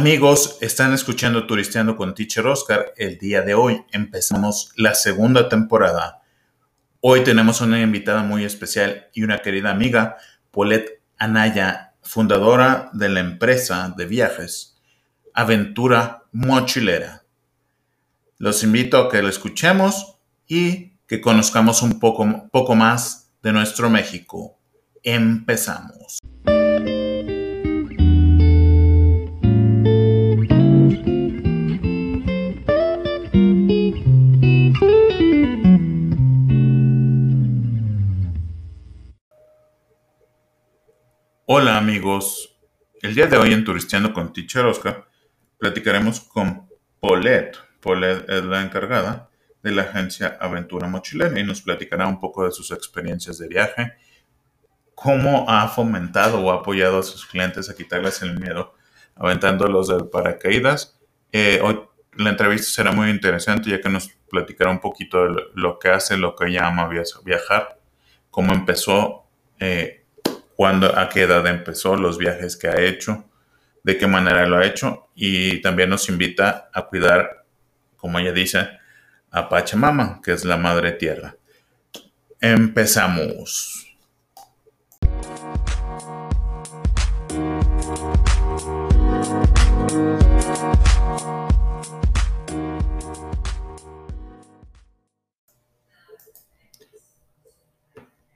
Amigos, están escuchando Turisteando con Teacher Oscar. El día de hoy empezamos la segunda temporada. Hoy tenemos una invitada muy especial y una querida amiga, Paulette Anaya, fundadora de la empresa de viajes Aventura Mochilera. Los invito a que lo escuchemos y que conozcamos un poco, poco más de nuestro México. Empezamos. Hola amigos, el día de hoy en Turisteando con Teacher Oscar platicaremos con Paulette. Paulette es la encargada de la agencia Aventura Mochilera y nos platicará un poco de sus experiencias de viaje, cómo ha fomentado o apoyado a sus clientes a quitarles el miedo aventándolos de paracaídas. Eh, hoy la entrevista será muy interesante ya que nos platicará un poquito de lo que hace, lo que ella ama viajar, cómo empezó. Eh, cuándo, a qué edad empezó, los viajes que ha hecho, de qué manera lo ha hecho y también nos invita a cuidar, como ella dice, a Pachamama, que es la madre tierra. Empezamos.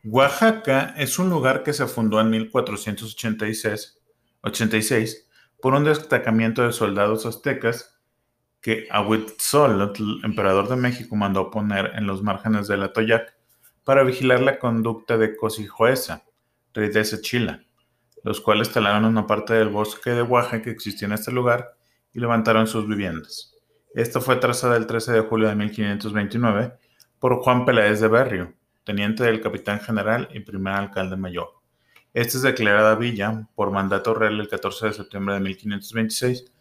Oaxaca es un lugar que se fundó en 1486 86, por un destacamiento de soldados aztecas que Ahuitzolotl, emperador de México, mandó poner en los márgenes del Atoyac para vigilar la conducta de Cosijoesa, rey de Sechila, los cuales talaron una parte del bosque de Oaxaca que existía en este lugar y levantaron sus viviendas. Esto fue trazada el 13 de julio de 1529 por Juan Peláez de Berrio, teniente del capitán general y primer alcalde mayor. Esta es declarada villa por mandato real el 14 de septiembre de 1526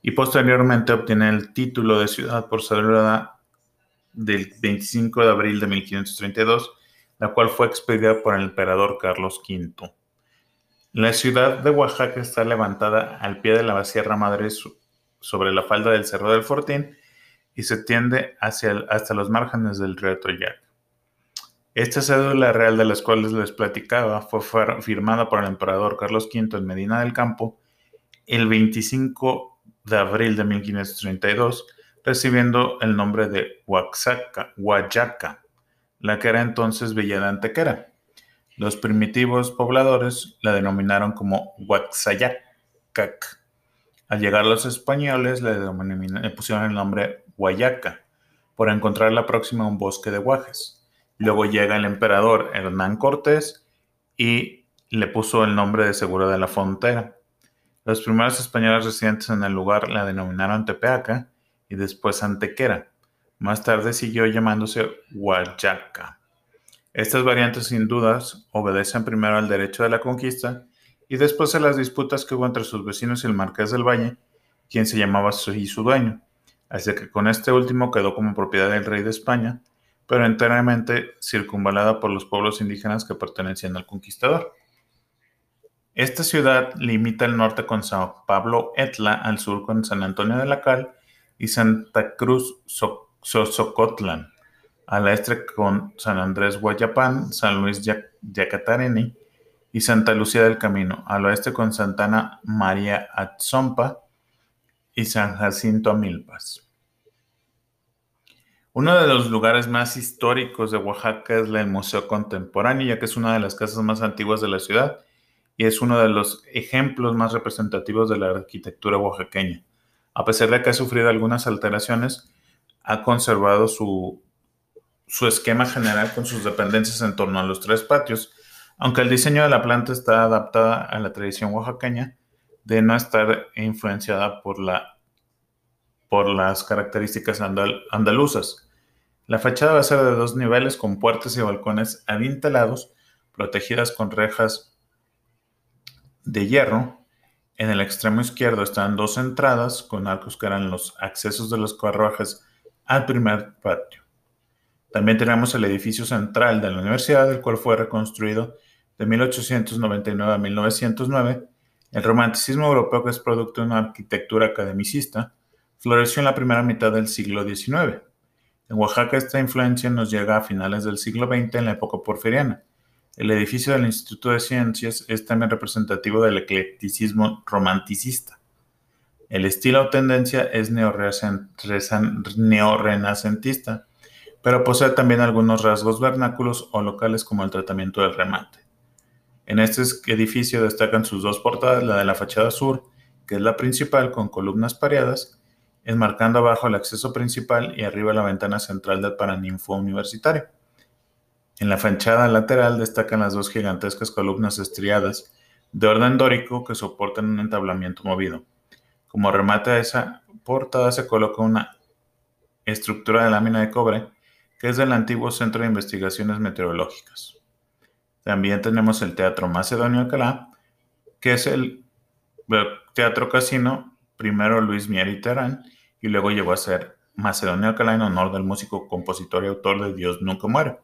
y posteriormente obtiene el título de ciudad por cédula del 25 de abril de 1532, la cual fue expedida por el emperador Carlos V. La ciudad de Oaxaca está levantada al pie de la Sierra Madre sobre la falda del Cerro del Fortín y se tiende hacia hasta los márgenes del río Toyac. Esta cédula real de las cuales les platicaba fue firmada por el emperador Carlos V en Medina del Campo el 25 de abril de 1532, recibiendo el nombre de Huaxaca, Huayaca, la que era entonces Villa de Antequera. Los primitivos pobladores la denominaron como Huaxayacac. Al llegar los españoles le, le pusieron el nombre Huayaca, por encontrar la próxima un bosque de guajes. Luego llega el emperador Hernán Cortés y le puso el nombre de Seguro de la Frontera. Los primeros españoles residentes en el lugar la denominaron Tepeaca y después Antequera. Más tarde siguió llamándose Huayaca. Estas variantes sin dudas obedecen primero al derecho de la conquista y después a las disputas que hubo entre sus vecinos y el marqués del Valle, quien se llamaba y su dueño, así que con este último quedó como propiedad del rey de España pero enteramente circunvalada por los pueblos indígenas que pertenecían al conquistador. Esta ciudad limita al norte con San Pablo Etla, al sur con San Antonio de la Cal y Santa Cruz Socotlán, al este con San Andrés Guayapán, San Luis Yacatareni y Santa Lucía del Camino, al oeste con Santana María Atzompa y San Jacinto Amilpas. Uno de los lugares más históricos de Oaxaca es el Museo Contemporáneo, ya que es una de las casas más antiguas de la ciudad y es uno de los ejemplos más representativos de la arquitectura oaxaqueña. A pesar de que ha sufrido algunas alteraciones, ha conservado su, su esquema general con sus dependencias en torno a los tres patios, aunque el diseño de la planta está adaptada a la tradición oaxaqueña de no estar influenciada por la por las características andaluzas. La fachada va a ser de dos niveles con puertas y balcones adintelados, protegidas con rejas de hierro. En el extremo izquierdo están dos entradas con arcos que eran los accesos de los carruajes al primer patio. También tenemos el edificio central de la universidad, el cual fue reconstruido de 1899 a 1909 El romanticismo europeo, que es producto de una arquitectura academicista, floreció en la primera mitad del siglo XIX. En Oaxaca esta influencia nos llega a finales del siglo XX en la época porfiriana. El edificio del Instituto de Ciencias es también representativo del eclecticismo romanticista. El estilo o tendencia es neorrenacentista, pero posee también algunos rasgos vernáculos o locales como el tratamiento del remate. En este edificio destacan sus dos portadas, la de la fachada sur, que es la principal con columnas pareadas, enmarcando abajo el acceso principal y arriba la ventana central del Paraninfo Universitario. En la fachada lateral destacan las dos gigantescas columnas estriadas de orden dórico que soportan un entablamiento movido. Como remate a esa portada se coloca una estructura de lámina de cobre que es del antiguo Centro de Investigaciones Meteorológicas. También tenemos el Teatro Macedonio Alcalá, que es el teatro casino, primero Luis Mier Terán, y luego llegó a ser Macedonio Alcalá en honor del músico, compositor y autor de Dios Nunca Muere.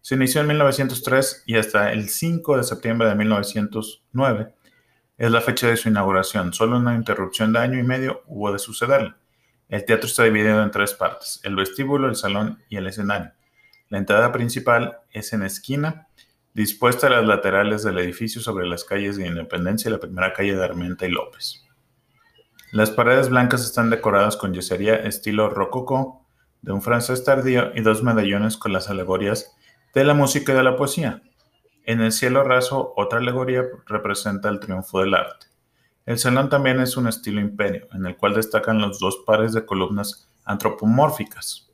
Se inició en 1903 y hasta el 5 de septiembre de 1909 es la fecha de su inauguración. Solo una interrupción de año y medio hubo de sucederle. El teatro está dividido en tres partes, el vestíbulo, el salón y el escenario. La entrada principal es en esquina, dispuesta a las laterales del edificio sobre las calles de Independencia y la primera calle de Armenta y López. Las paredes blancas están decoradas con yesería estilo rococó de un francés tardío y dos medallones con las alegorías de la música y de la poesía. En el cielo raso, otra alegoría representa el triunfo del arte. El salón también es un estilo imperio, en el cual destacan los dos pares de columnas antropomórficas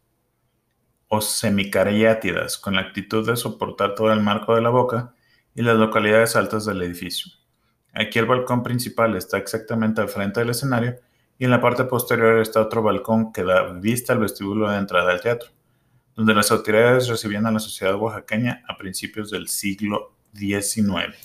o semicariátidas, con la actitud de soportar todo el marco de la boca y las localidades altas del edificio. Aquí el balcón principal está exactamente al frente del escenario y en la parte posterior está otro balcón que da vista al vestíbulo de entrada al teatro, donde las autoridades recibían a la sociedad oaxaqueña a principios del siglo XIX.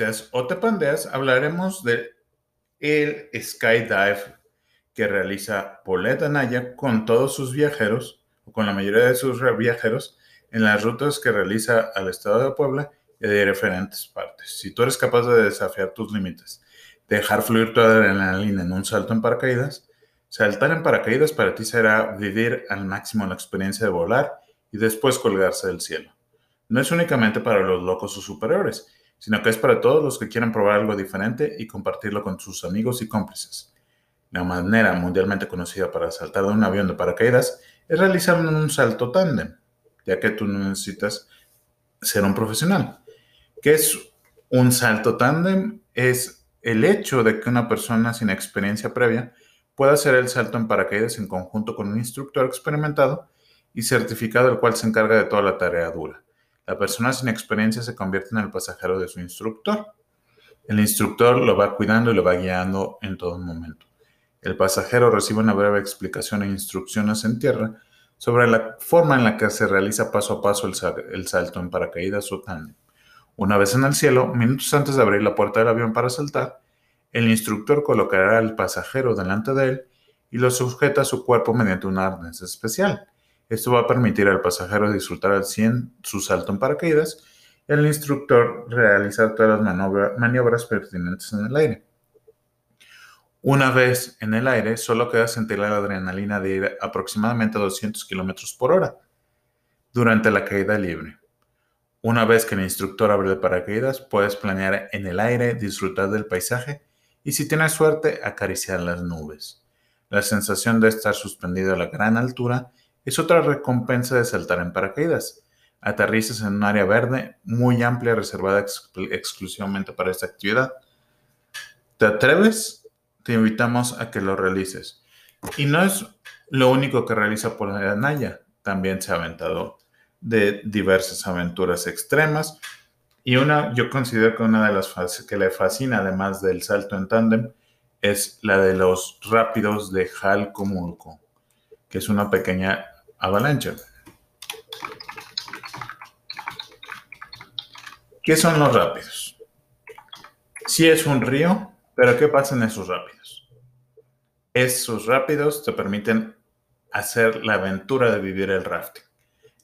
En Turisteas o te pandeas hablaremos de el skydive que realiza Polet Anaya con todos sus viajeros, o con la mayoría de sus viajeros, en las rutas que realiza al estado de Puebla y de diferentes partes. Si tú eres capaz de desafiar tus límites, dejar fluir tu adrenalina en un salto en paracaídas, saltar en paracaídas para ti será vivir al máximo la experiencia de volar y después colgarse del cielo. No es únicamente para los locos o superiores, sino que es para todos los que quieran probar algo diferente y compartirlo con sus amigos y cómplices. La manera mundialmente conocida para saltar de un avión de paracaídas es realizar un salto tándem, ya que tú no necesitas ser un profesional. ¿Qué es un salto tándem? Es el hecho de que una persona sin experiencia previa pueda hacer el salto en paracaídas en conjunto con un instructor experimentado y certificado, el cual se encarga de toda la tarea dura. La persona sin experiencia se convierte en el pasajero de su instructor. El instructor lo va cuidando y lo va guiando en todo momento. El pasajero recibe una breve explicación e instrucciones en tierra sobre la forma en la que se realiza paso a paso el, salto en paracaídas o tándem. Una vez en el cielo, minutos antes de abrir la puerta del avión para saltar, el instructor colocará al pasajero delante de él y lo sujeta a su cuerpo mediante un arnés especial. Esto va a permitir al pasajero disfrutar al 100 su salto en paracaídas y al instructor realizar todas las maniobras pertinentes en el aire. Una vez en el aire, solo queda sentir la adrenalina de ir aproximadamente a 200 km por hora durante la caída libre. Una vez que el instructor abre el paracaídas, puedes planear en el aire, disfrutar del paisaje y si tienes suerte, acariciar las nubes. La sensación de estar suspendido a la gran altura es otra recompensa de saltar en paracaídas. Aterrizas en un área verde muy amplia reservada exclusivamente para esta actividad. ¿Te atreves? Te invitamos a que lo realices. Y no es lo único que realiza por la Naya. También se ha aventado de diversas aventuras extremas. Y una, yo considero que una de las que le fascina, además del salto en tándem, es la de los rápidos de Jalcomulco, que es una pequeña avalancha. ¿Qué son los rápidos? Sí es un río, pero ¿qué pasa en esos rápidos? Esos rápidos te permiten hacer la aventura de vivir el rafting.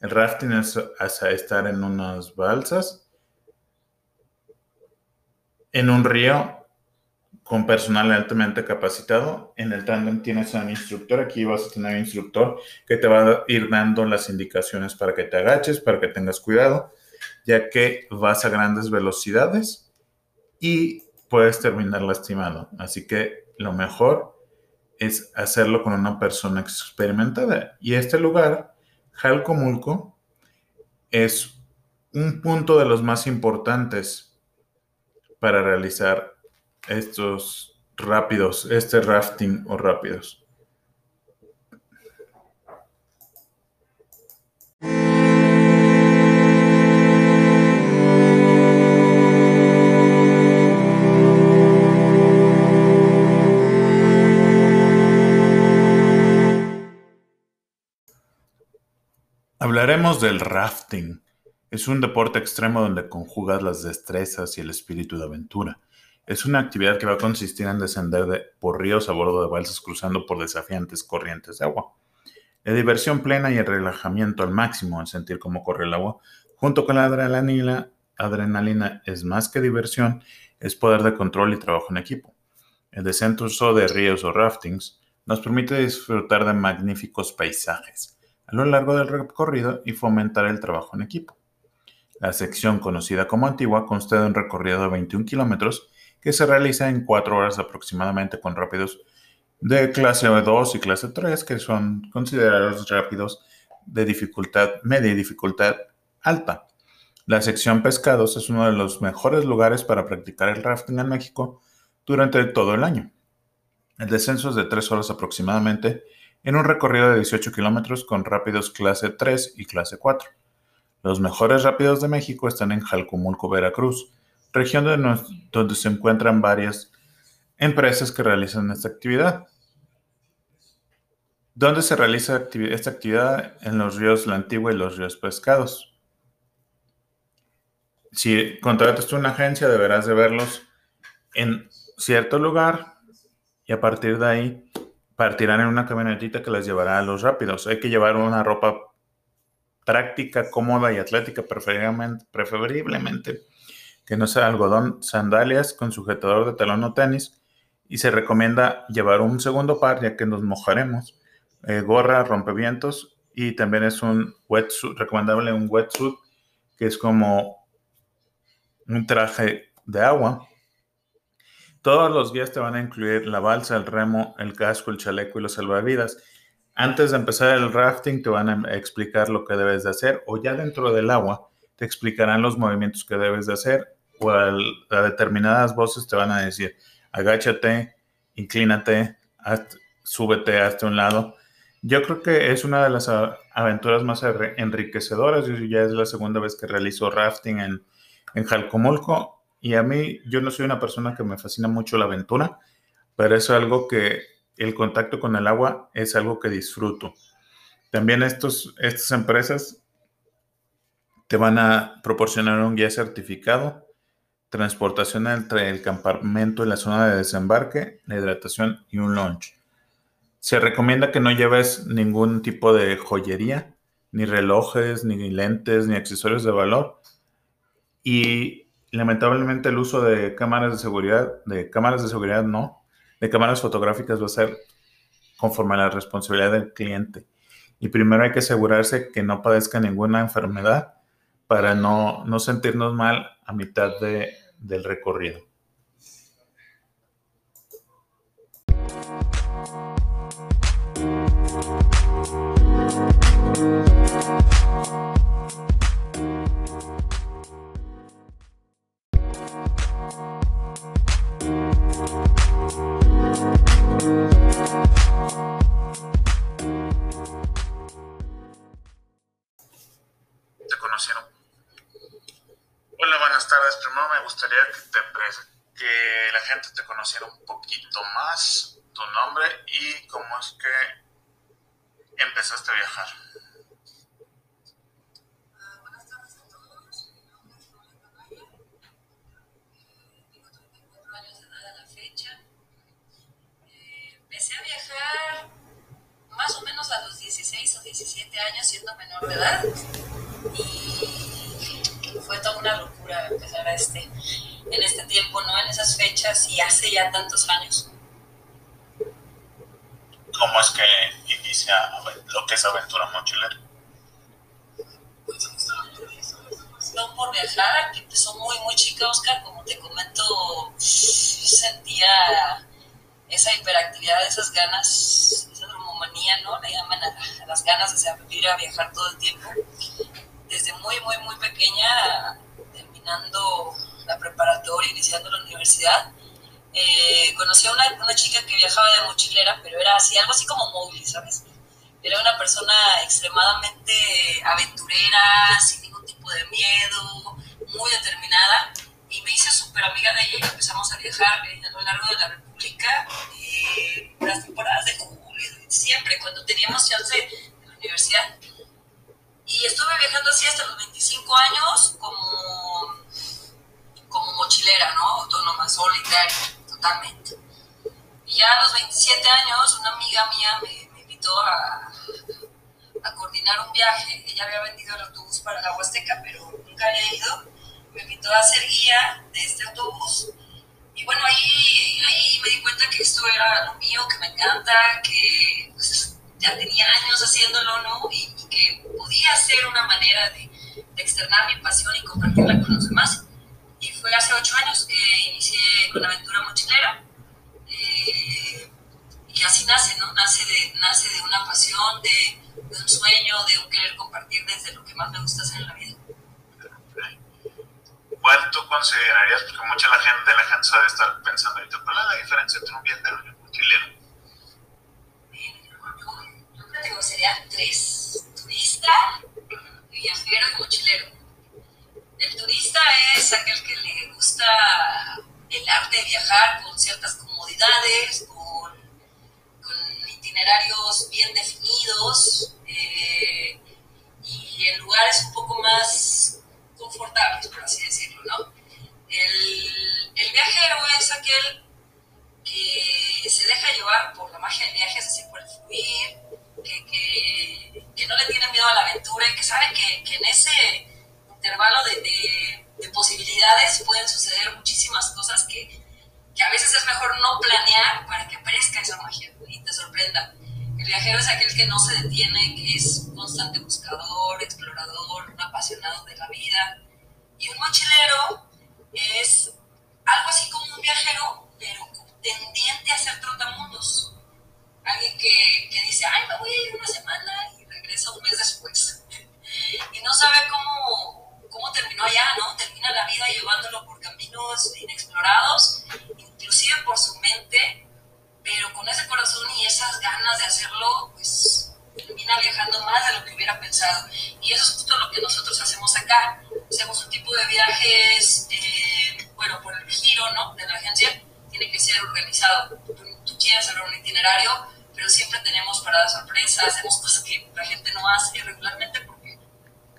El rafting es estar en unas balsas, en un río con personal altamente capacitado. En el tandem tienes a un instructor, aquí vas a tener un instructor que te va a ir dando las indicaciones para que te agaches, para que tengas cuidado, ya que vas a grandes velocidades y puedes terminar lastimado. Así que lo mejor es hacerlo con una persona experimentada. Y este lugar, Jalcomulco, es un punto de los más importantes para realizar estos rápidos, este rafting o rápidos. Hablaremos del rafting. Es un deporte extremo donde conjugas las destrezas y el espíritu de aventura. Es una actividad que va a consistir en descender por ríos a bordo de balsas cruzando por desafiantes corrientes de agua. La diversión plena y el relajamiento al máximo en sentir cómo corre el agua, junto con la adrenalina, adrenalina es más que diversión, es poder de control y trabajo en equipo. El descenso de ríos o raftings nos permite disfrutar de magníficos paisajes a lo largo del recorrido y fomentar el trabajo en equipo. La sección conocida como Antigua consta de un recorrido de 21 kilómetros que se realiza en cuatro horas aproximadamente con rápidos de clase 2 y clase 3, que son considerados rápidos de dificultad media y dificultad alta. La sección pescados es uno de los mejores lugares para practicar el rafting en México durante todo el año. El descenso es de 3 horas aproximadamente en un recorrido de 18 kilómetros con rápidos clase 3 y clase 4. Los mejores rápidos de México están en Jalcomulco, Veracruz, región donde se encuentran varias empresas que realizan esta actividad. ¿Dónde se realiza esta actividad? En los ríos La Antigua y los ríos Pescados. Si contratas una agencia, deberás de verlos en cierto lugar y a partir de ahí partirán en una camionetita que las llevará a los rápidos. Hay que llevar una ropa práctica, cómoda y atlética, preferiblemente, preferiblemente que no sea algodón, sandalias con sujetador de talón o tenis y se recomienda llevar un segundo par ya que nos mojaremos, eh, gorra, rompevientos y también es un wetsuit, recomendable un wetsuit que es como un traje de agua todos los guías te van a incluir la balsa, el remo, el casco, el chaleco y los salvavidas. Antes de empezar el rafting te van a explicar lo que debes de hacer o ya dentro del agua te explicarán los movimientos que debes de hacer o a, determinadas voces te van a decir agáchate, inclínate, súbete hasta un lado. Yo creo que es una de las aventuras más enriquecedoras. Yo ya es la segunda vez que realizo rafting en, en Jalcomulco y a mí, yo no soy una persona que me fascina mucho la aventura, pero es algo que el contacto con el agua es algo que disfruto. También estos, estas empresas te van a proporcionar un guía certificado, transportación entre el campamento y la zona de desembarque, la hidratación y un lunch. Se recomienda que no lleves ningún tipo de joyería, ni relojes, ni lentes, ni accesorios de valor. Y lamentablemente el uso de cámaras de seguridad, de cámaras de seguridad no, de cámaras fotográficas va a ser conforme a la responsabilidad del cliente. Y primero hay que asegurarse que no padezca ninguna enfermedad para no, no sentirnos mal a mitad de, del recorrido. Un poquito más tu nombre y cómo es que empezaste a viajar. buenas tardes a todos. Mi nombre es Paula Caballa. Tengo 34 años de edad a la fecha. Empecé a viajar más o menos a los 16 o 17 años siendo menor de edad. Y fue toda una locura empezar a este en este tiempo, ¿no? En esas fechas y hace ya tantos años. ¿Cómo es que inicia lo que es aventura mochilera? No por viajar, que empezó muy, muy chica, Oscar, como te comento, sentía esa hiperactividad, esas ganas, esa dromomanía, ¿no? Le llaman a, las ganas de salir a viajar todo el tiempo. Desde muy, muy, muy pequeña, terminando la preparatoria, iniciando la universidad, eh, conocí a una, una, chica que viajaba de mochilera, pero era así, algo así como móvil, ¿sabes? Era una persona extremadamente aventurera, sin ningún tipo de miedo, muy determinada, y me hice súper amiga de ella empezamos a viajar a lo largo de la República, eh, las temporadas de julio, siempre, cuando teníamos chance de la universidad. Y estuve viajando así hasta los 25 años, como como mochilera, ¿no? Autónoma, solitaria, totalmente. Y ya a los 27 años, una amiga mía me, invitó a, a, coordinar un viaje. Ella había vendido el autobús para la Huasteca, pero nunca había ido. Me invitó a ser guía de este autobús. Y bueno, ahí, ahí me di cuenta que esto era lo mío, que me encanta, que pues, ya tenía años haciéndolo, ¿no? Y, que podía ser una manera de, de externar mi pasión y compartirla con los demás y fue hace ocho años que inicié con la aventura mochilera. Eh, y así nace, ¿no? Nace de, nace de una pasión, de, un sueño, de un querer compartir desde lo que más me gusta hacer en la vida. ¿Cuál tú considerarías, porque mucha la gente, la gente sabe estar pensando ahorita, cuál es la diferencia entre un viajero y un mochilero? Yo, yo creo que serían tres, turista, viajero y mochilero el turista es aquel que le gusta el arte de viajar con ciertas comodidades, con, itinerarios bien definidos eh, y en lugares un poco más confortables, por así decirlo, ¿no? El, viajero es aquel que se deja llevar por la magia del viaje, es decir, por fluir, que, que, no le tiene miedo a la aventura y que sabe que, que en ese intervalo de, de, de, posibilidades pueden suceder muchísimas cosas que, que, a veces es mejor no planear para que aparezca esa magia y te sorprenda. El viajero es aquel que no se detiene, que es constante buscador, explorador, un apasionado de la vida. Y un mochilero es algo así como un viajero, pero tendiente a ser trotamundos. Alguien que, que dice, ay, me voy a ir una semana y regresa un mes después. y no sabe cómo, cómo terminó allá, ¿no? Termina la vida llevándolo por caminos inexplorados, inclusive por su mente, pero con ese corazón y esas ganas de hacerlo, pues termina viajando más de lo que hubiera pensado. Y eso es justo lo que nosotros hacemos acá. Hacemos un tipo de viajes, eh, bueno, por el giro, ¿no? De la agencia, tiene que ser organizado. Tú, tú quieres hacer un itinerario, pero siempre tenemos paradas sorpresas, hacemos cosas que la gente no hace regularmente porque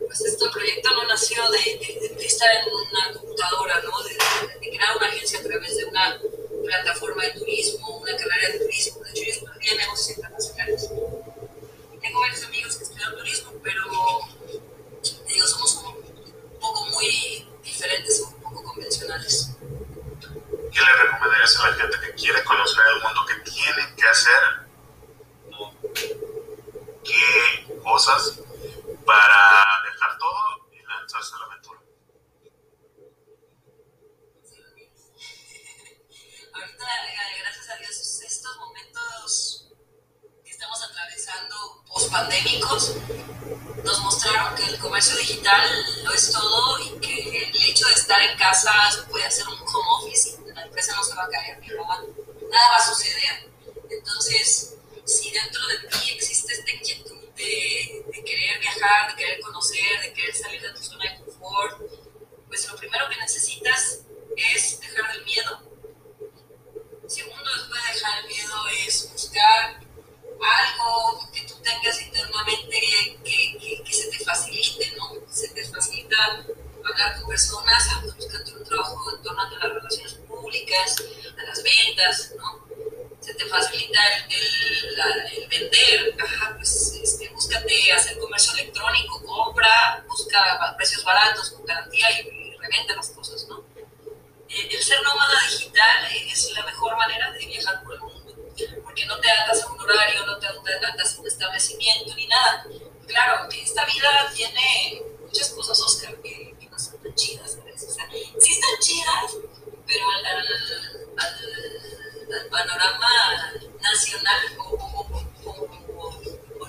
pues este proyecto no nació de, de, de estar en una computadora, ¿no? De, de, crear una agencia a través de una plataforma de turismo, una carrera de turismo. De hecho, yo estudié negocios internacionales. Tengo varios amigos que estudian turismo, pero digo, somos un poco muy diferentes, un poco convencionales. ¿Qué le recomendarías a la gente que quiere conocer el mundo? ¿Qué tienen que hacer? ¿Qué cosas para dejar todo y lanzarse a la aventura? Ahorita, gracias a Dios, estos momentos que estamos atravesando post-pandémicos nos mostraron que el comercio digital lo es todo y que el hecho de estar en casa se puede hacer un home office y la empresa no se va a caer, nada, nada va a suceder. Entonces, si dentro de ti existe esta inquietud de, de, querer viajar, de querer conocer, de querer salir de tu zona de confort, pues lo primero que necesitas es dejar el miedo. Segundo, después de dejar el miedo es buscar algo que tú tengas internamente que, que, que se te facilite, ¿no? Se te facilita hablar con personas, buscando un trabajo en torno a las relaciones públicas, a las ventas, ¿no? Se te facilita el, la, el vender, ajá, pues este, búscate hacer comercio electrónico, compra, busca precios baratos con garantía y, revende las cosas, ¿no? El, el ser nómada digital es la mejor manera de viajar por el mundo, porque no te atas a un horario, no te atas a un establecimiento ni nada. Claro, esta vida tiene muchas cosas, Oscar, que, que no son tan chidas a veces. O sea, sí están chidas, pero al, al, al, al panorama nacional o,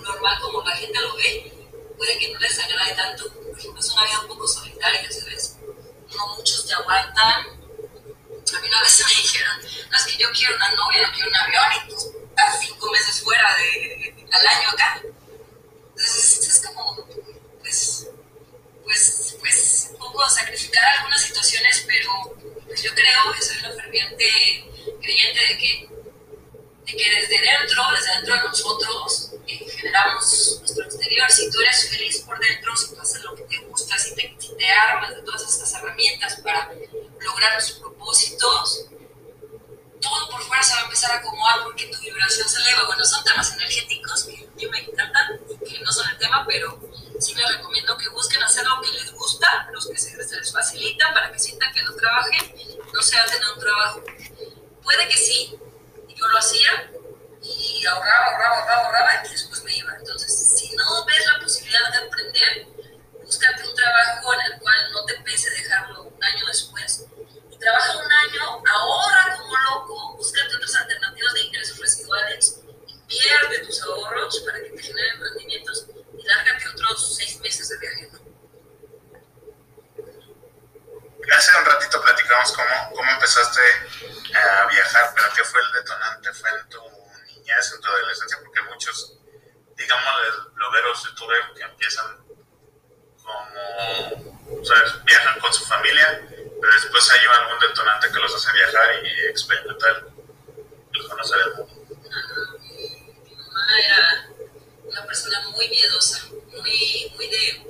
normal como la gente lo ve, puede que no les agrade tanto. Por ejemplo, es una vida un poco solitaria, ¿sabes? No muchos te aguantan. A mí una vez me dijeron, no, es que yo quiero una novia, quiero un avión y tú estás cinco meses fuera de, al año acá. Entonces es como, pues, pues, pues, un poco sacrificar algunas situaciones, pero pues yo creo soy una ferviente creyente de que, de que desde dentro, desde dentro de nosotros, eh, generamos nuestro exterior. Si tú eres feliz por dentro, si tú haces lo que te gusta, si te, si te armas de todas estas herramientas para lograr tus propósitos, todo por fuera se va a empezar a acomodar porque tu vibración se eleva. Bueno, son temas energéticos que a mí me encantan y que no son el tema, pero sí les recomiendo que busquen hacer lo que les gusta, los que les facilita para que sientan que no trabajen, no se hacen un trabajo. Puede que sí, yo lo hacía y ahorraba, ahorraba, ahorraba, ahorraba y después me iba. Entonces, si no ves la posibilidad de aprender, búscate un trabajo en el cual no te pese dejarlo un año después trabaja un año, ahorra como loco, búscate otras alternativas de ingresos residuales, invierte tus ahorros para que te generen rendimientos y lárgate otros seis meses de viaje. ¿no? Hace un ratito platicamos cómo, cómo empezaste a viajar, pero ¿qué fue el detonante? ¿Fue en tu niñez, en tu adolescencia? Porque muchos, digamos, blogueros, youtubers que empiezan como, ¿sabes? Viajan con su familia, Pero después hay algún detonante que los hace viajar y experimentar el conocer el mundo. Mi mamá era una persona muy miedosa, muy, muy de,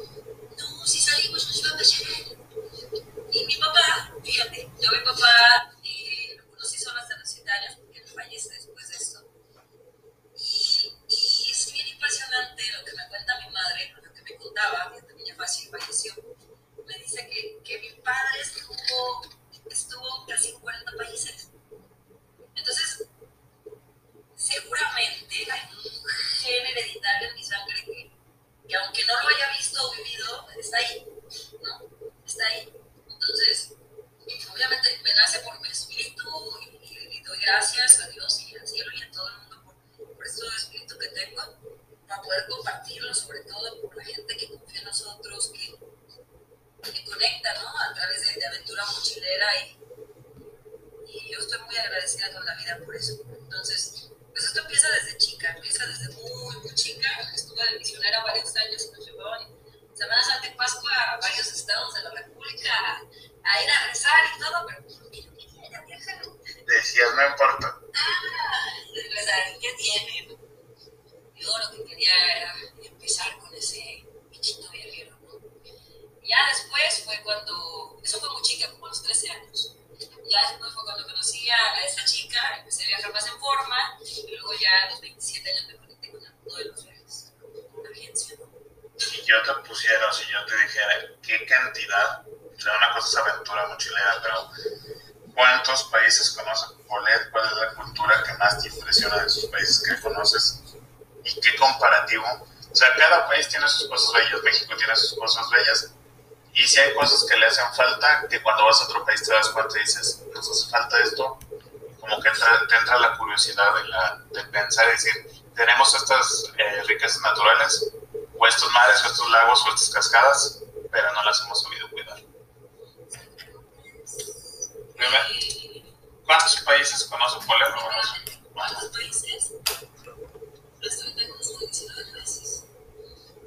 no, si salimos nos va a pasar. Y mi papá, fíjate, yo mi papá eh, lo conocí solo hasta los 7 años porque él fallece después de esto. Y, y es bien impresionante lo que me cuenta mi madre, lo que me contaba, que también ya falleció. Me dice que, que mi padre estuvo, estuvo casi en 40 países. Entonces, seguramente hay un gen hereditario en mi sangre que aunque no lo haya visto o vivido, está ahí, ¿no? Está ahí. Entonces, obviamente me nace por mi espíritu y, y, y doy gracias a Dios y al cielo y a todo el mundo por, por este espíritu que tengo, para poder compartirlo, sobre todo por la gente que confía en nosotros, que, que conecta, ¿no? A través de, de aventura mochilera y, y yo estoy muy agradecida con la vida por eso. Entonces, pues esto empieza desde chica, empieza desde muy, muy chica. Estuve de misionera varios años y nos llevaban Semana Santa y Pascua a varios estados de la República a, ir a rezar y todo, pero. Decías, no importa. Ah, rezar, ¿qué tiene? Yo lo que quería era empezar con ese bichito viajero, ¿no? Ya después fue cuando, eso fue muy chica, como a los 13 años. Ya después fue cuando conocí a esta chica, empecé a viajar más en forma, y luego ya a los 27 años me conecté con el mundo de los viajes, con una agencia, ¿no? Si yo te pusiera, si yo te dijera qué cantidad, una cosa es aventura mochilera, pero ¿cuántos países conoces? ¿cuál es la cultura que más te impresiona de esos países que conoces? ¿Y qué comparativo? O sea, cada país tiene sus cosas bellas, México tiene sus cosas bellas, y si hay cosas que le hacen falta, que cuando vas a otro país te das cuenta y dices, nos hace falta esto, como que entra, te entra la curiosidad de, la, de pensar y decir, tenemos estas eh, riquezas naturales, o estos mares, o estos lagos, o estas cascadas, pero no las hemos sabido cuidar. ¿Cuántos países conoce Polero? ¿Cuántos países? 19 países.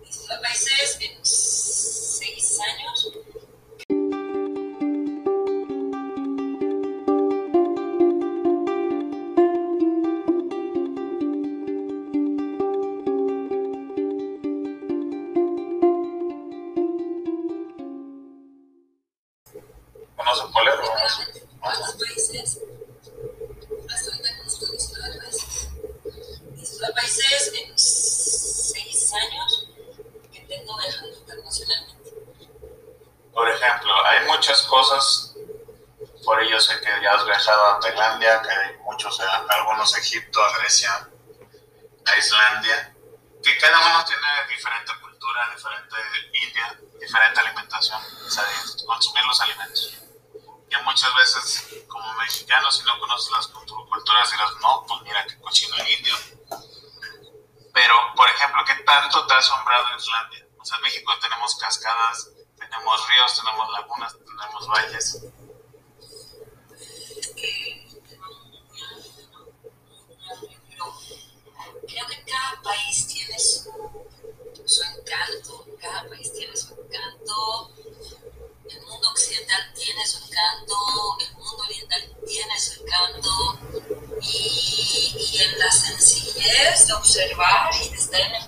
19 países en 6 años. O sea, en México tenemos cascadas, tenemos ríos, tenemos lagunas, tenemos valles. Creo que cada país tiene su, su encanto, cada país tiene su encanto, el mundo occidental tiene su encanto, el mundo oriental tiene su encanto, y, y en la sencillez de observar y de estar en el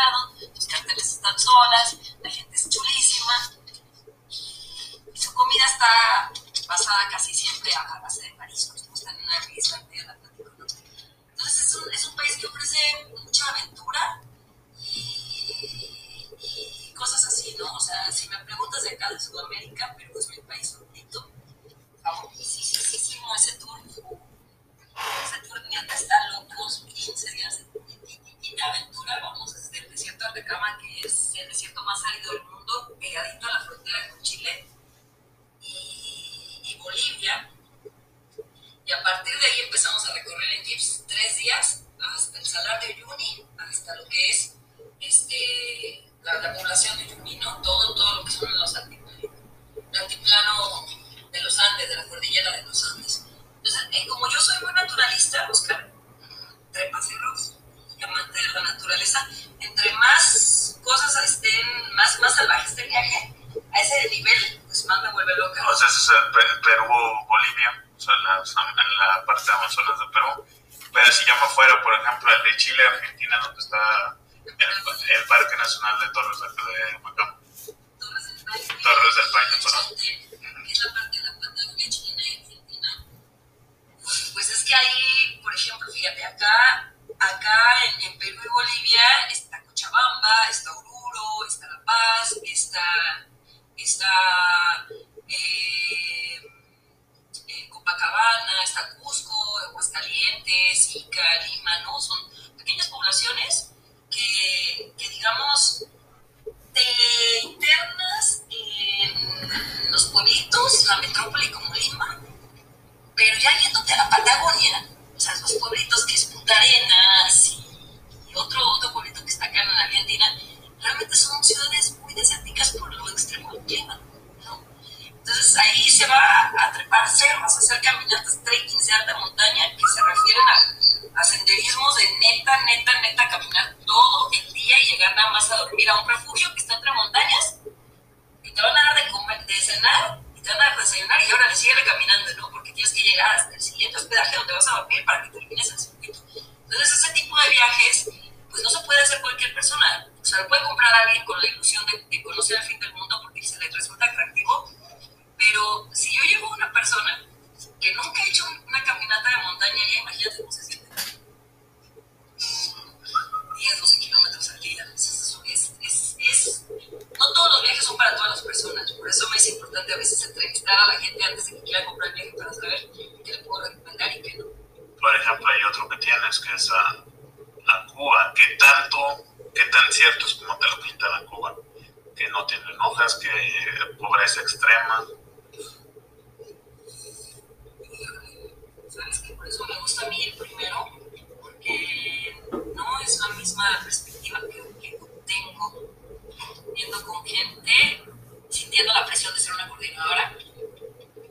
vandalizado, los carteles están solas, la gente es chulísima, y su comida está basada casi siempre a base de mariscos, ¿no? están en una isla del Atlántico. Entonces es un, es un país que ofrece mucha aventura y, cosas así, ¿no? O sea, si me preguntas de acá de Sudamérica, Perú es mi país favorito, favoritísimo ese tour. Ese tour neta está locos, 15 días de aventura, vamos desde el desierto de Atacama, que es el desierto más árido del mundo, pegadito a la frontera con Chile y, y Bolivia. Y a partir de ahí empezamos a recorrer en jeeps tres días hasta el Salar de Uyuni, hasta lo que es este, la, población de Uyuni, ¿no? Todo, todo lo que son los el altiplano de los Andes, de la cordillera de los Andes. Entonces, eh, como yo soy muy naturalista, Oscar, trepa cerros amante de la naturaleza, entre más cosas estén, más, más salvaje esté el viaje, a ese nivel, pues más me vuelve loca. O sea, es el Perú-Bolivia, o sea, en la parte de Amazonas de Perú pero si yo me fuera, por ejemplo, el de Chile, Argentina, donde está el, Parque Nacional de Torres de, de Torres del Paine. perdón. Que es la parte de la Patagonia chilena y argentina. Pues es que ahí, por ejemplo, fíjate, acá, acá en, Perú y Bolivia está Cochabamba, está Oruro, está La Paz, está, está eh, Copacabana, está Cusco, Aguascalientes, Ica, Lima, ¿no? Son pequeñas poblaciones que, que digamos, te internas en los pueblitos, la metrópoli como Lima, pero ya yéndote a la Patagonia, o sea, los pueblitos que es Punta Arenas y, otro, otro pueblito que está acá en la Argentina, realmente son ciudades muy desérticas por lo extremo del clima. Entonces ahí se va a trepar cerros, a hacer caminatas, trekkings de alta montaña que se refieren a, senderismos de neta, neta, neta, caminar todo el día y llegar nada más a dormir a un refugio que está entre montañas y te van a dar de, comer, de cenar te van a desayunar y ahora le sigue caminando, ¿no? Porque tienes que llegar hasta el siguiente hospedaje donde vas a dormir para que termines el circuito. Entonces ese tipo de viajes pues no se puede hacer cualquier persona. O sea, lo puede comprar alguien con la ilusión de, de conocer el fin del mundo porque se le resulta atractivo, pero si yo llevo a una persona que nunca ha hecho una caminata de montaña, ya imagínate cómo se siente. 10, 12 kilómetros al día. Es, es, es, no todos los viajes son para todas las personas. Por eso me es importante a veces entrevistar a la gente antes de que quiera comprar el viaje para saber qué le puedo recomendar y qué no. Por ejemplo, hay otro que tienes que es a, a Cuba. ¿Qué tanto, qué tan cierto es como te lo pintan a Cuba? Que no tienen hojas, que pobreza extrema por eso me gusta a mí el primero, porque no es la misma perspectiva que, tengo viendo con gente, sintiendo la presión de ser una coordinadora,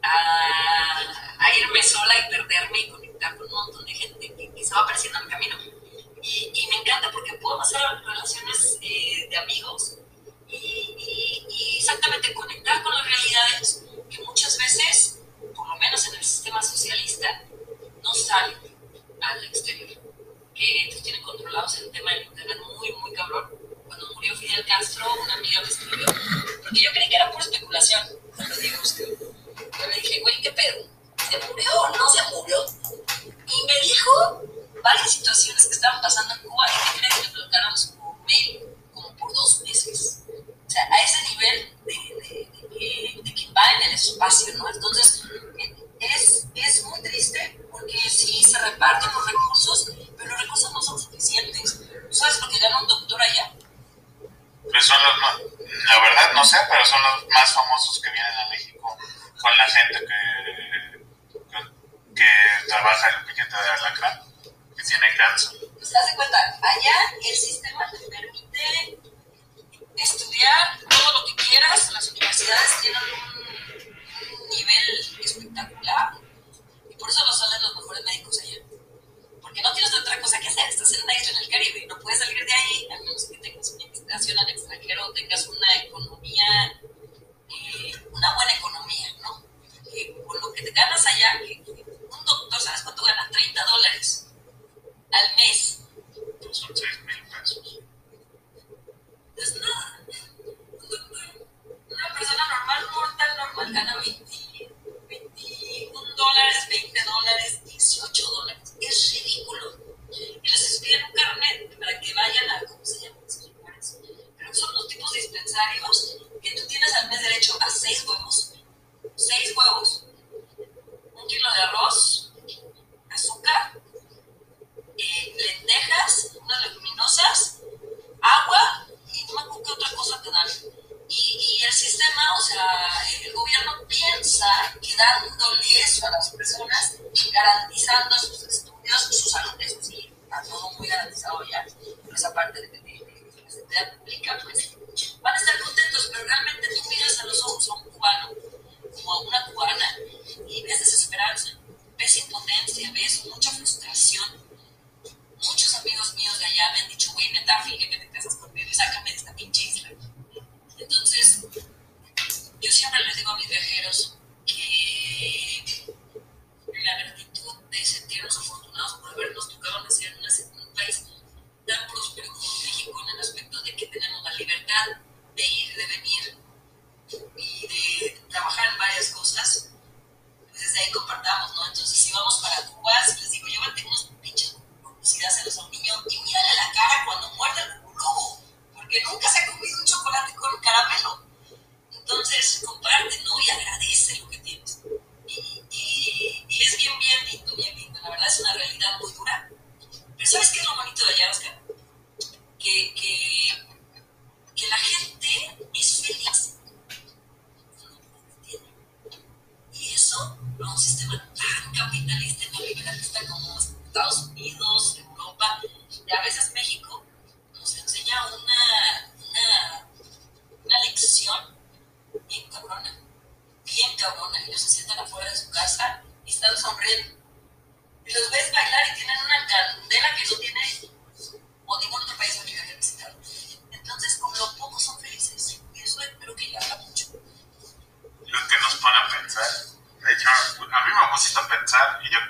a, irme sola y perderme y conectar con un montón de gente que, que se apareciendo en el camino. Y, me encanta porque puedo hacer relaciones eh, de amigos y, y, exactamente conectar con las realidades que muchas veces, por lo menos en el sistema socialista, no salen al exterior, que ellos tienen controlados el tema del internet muy, muy cabrón. Cuando murió Fidel Castro, una amiga me escribió, porque yo creí que era por especulación, lo digo usted. Yo le dije, güey, ¿qué pedo? ¿Se murió o no se murió?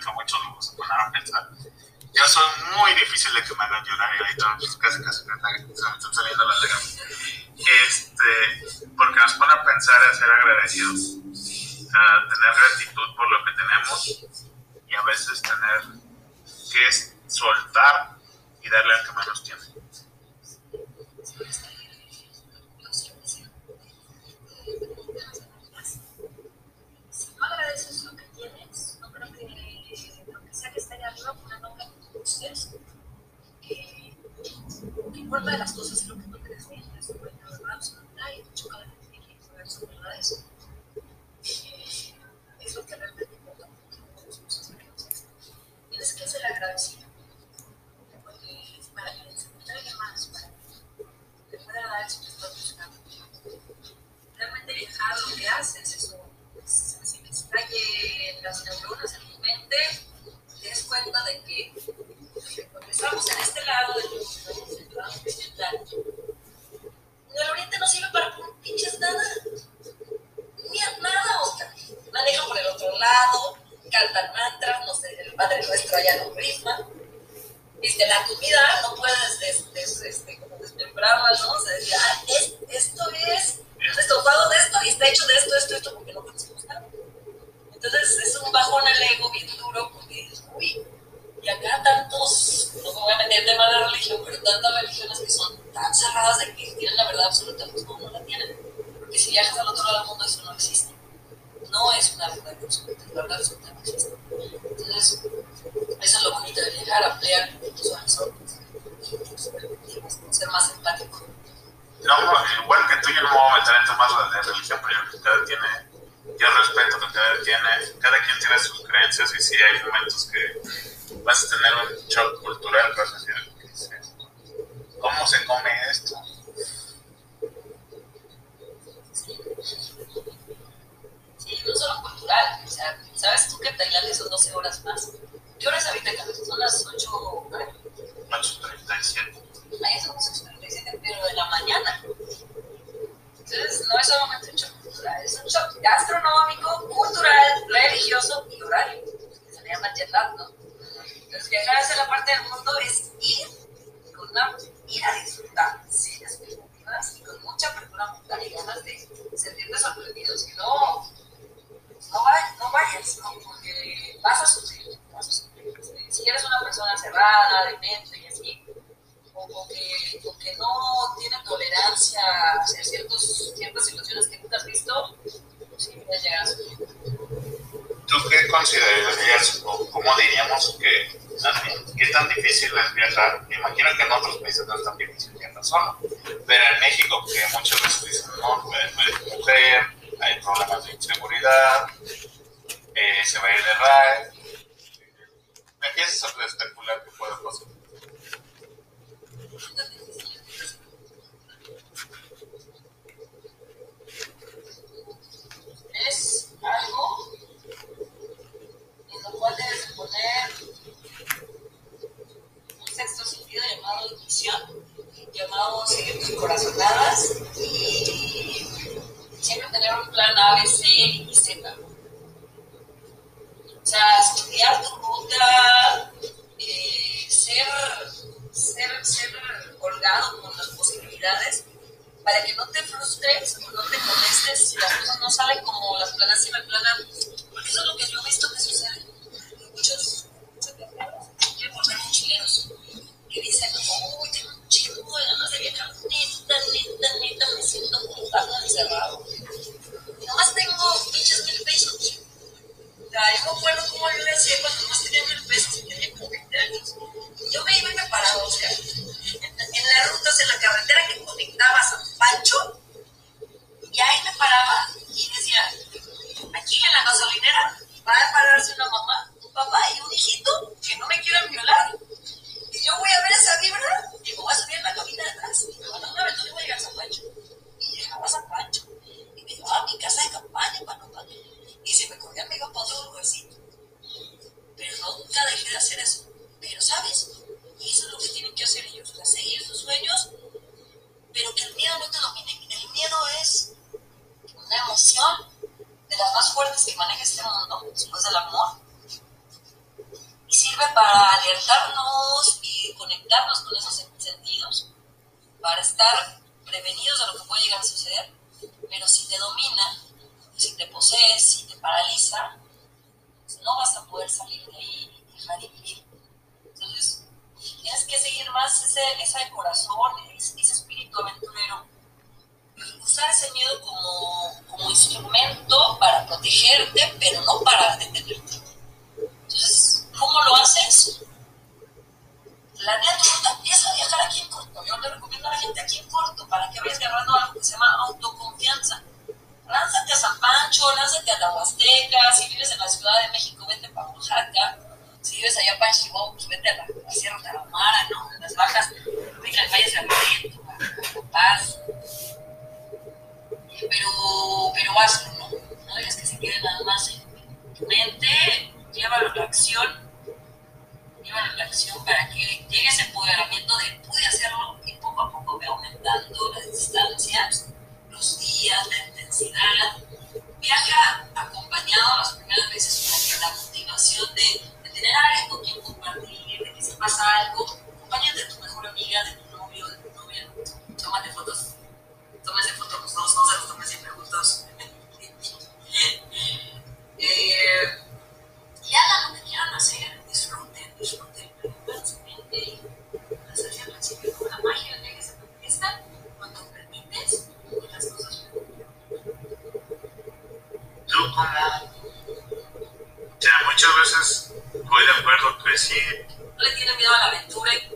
que muchos se ponen a pensar. Yo soy muy difícil de que me hagan llorar y ahorita pues, casi casi me, están saliendo las lágrimas. Este, porque nos pone a pensar en ser agradecidos, a tener gratitud por lo que tenemos recommend considerarías o cómo diríamos que qué tan difícil es viajar? Me imagino que en otros países no es tan difícil viajar solo, pero en México, que muchas veces dicen, no, eres mujer, hay problemas de inseguridad, eh, se va a ir de RAE. Me empiezas especular que puede pasar. Es algo en lo cual debes poner un sexto sentido llamado intuición, llamado seguir tus corazonadas y siempre tener un plan A, B, C y Z. O sea, estudiar tu ruta, eh, ser, ser, ser holgado con las posibilidades para que no te frustres o no te molestes si las cosas no salen como las planas y me planan. Porque eso es lo que yo he visto que sucede. Neta, neta, me siento como tan encerrado. Nomás tengo pinches mil pesos. Yo me acuerdo cómo yo le hacía cuando nomás tenía mil pesos y tenía como 20 años. Yo me iba y me paraba, o sea, en las rutas, en la carretera que conectaba a San Pancho, y ahí me paraba y decía, aquí en la gasolinera va a pararse una mamá, un papá y un hijito que no me quieran violar. Yo voy a ver esa vibra y me voy a subir en la cabina de atrás y me van a dar una y voy a llegar a San Pancho. Y llegaba a San Pancho y me llevaba a mi casa de campaña para no. Y si me corría me iba para otro lugarcito. Pero nunca dejé de hacer eso. Pero, ¿sabes? Y eso es lo que tienen que hacer ellos, sea, seguir sus sueños, pero que el miedo no te domine. El miedo es una emoción de las más fuertes que maneja este mundo, después del amor, y sirve para alertarnos y conectarnos con esos sentidos, para estar prevenidos de lo que puede llegar a suceder, pero si te domina, si te posees, si te paraliza, pues no vas a poder salir de ahí y dejar de vivir. Entonces, tienes que seguir más ese, ese corazón, ese, ese espíritu aventurero, usar ese miedo como, como instrumento para protegerte, pero no para detenerte. Entonces, ¿cómo lo haces? Planea tu ruta, empieza a viajar aquí en corto. Yo le recomiendo a la gente aquí en corto para que vayas agarrando algo que se llama autoconfianza. Lánzate a San Pancho, lánzate a la Huasteca, si vives en la Ciudad de México, vete para Oaxaca, si vives allá para Chihuahua, pues vete a la, a Sierra Tarahumara, ¿no? En las bajas, venga, vayas a Riento, a, Paz. Pero, pero hazlo, ¿no? No dejes que se quede nada más en tu mente, llévalo a la acción, llévalo a la acción para que llegue ese empoderamiento de pude hacerlo y poco a poco ve aumentando las distancias, los días, la intensidad. Viaja acompañado las primeras veces con la motivación de, de tener a alguien con quien compartir, de que si pasa algo, acompáñate de tu mejor amiga, de tu novio, de tu novia, tómate fotos, tómese fotos los dos, no se los tomen siempre juntos. eh, y hagan lo que quieran hacer, disfruten, disfruten, preocupen su mente y las decía al principio, como la magia de que se manifiesta cuando permites que las cosas. Tú como... O sea, muchas veces voy de acuerdo que sí, no le tienen miedo a la aventura y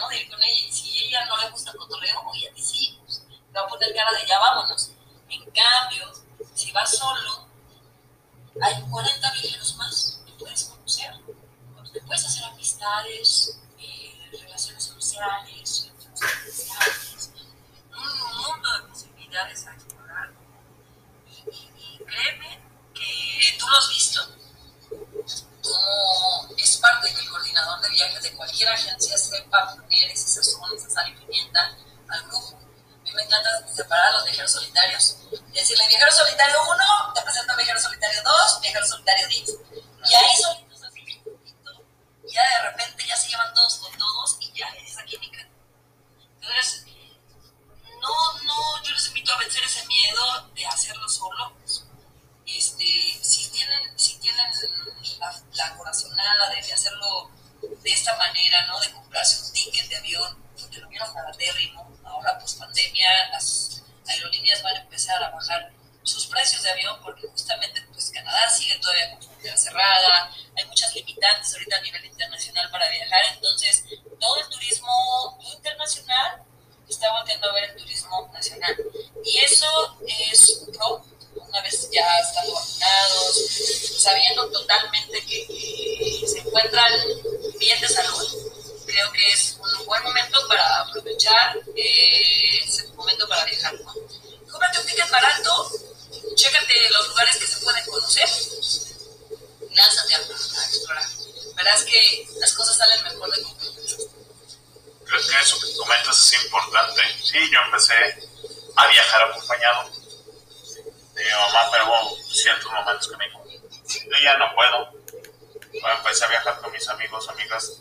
¿no? De con ella. Si ella no le gusta el cotorreo, oye, a ti sí, pues, te va a poner cara de ya vámonos. En cambio, si vas solo, hay 40 viajeros más que puedes conocer, que puedes hacer amistades, eh, relaciones sociales, un mundo de posibilidades a explorar. Y, créeme que tú lo has visto, como es parte de coordinador de viajes de cualquier agencia sepa poner ese sazón, esa sal y pimienta al grupo. A mí me encanta separar a los viajeros solitarios. Decirle, viajero solitario 1, te presento viajero solitario 2, viajero solitario 10. Y ahí solitos así, ya de repente ya se llevan todos con todos y ya es esa química. Entonces, no, no, yo les invito a vencer ese miedo de hacerlo solo. Este, si tienen, si tienen la, la corazonada de hacerlo de esta manera, ¿no? De comprarse un ticket de avión, porque lo vieron paratérrimo, ahora pues pandemia, las aerolíneas van a empezar a bajar sus precios de avión porque justamente pues Canadá sigue todavía con frontera cerrada, hay muchas limitantes ahorita a nivel internacional para viajar, entonces todo el turismo internacional está volviendo a ver el turismo nacional. Y eso es un pro, una vez ya estando vacunados, sabiendo totalmente que, que se encuentran bien de salud, creo que es un buen momento para aprovechar eh, ese momento para viajar. ¿no? Cómprate un ticket barato, chécate los lugares que se pueden conocer, lánzate a, a explorar. Verás que las cosas salen mejor de como Creo que eso que comentas es importante. Sí, yo empecé a viajar acompañado mamá, pero hubo ciertos momentos que me dijo, yo ya no puedo. Bueno, empecé a viajar con mis amigos, amigas,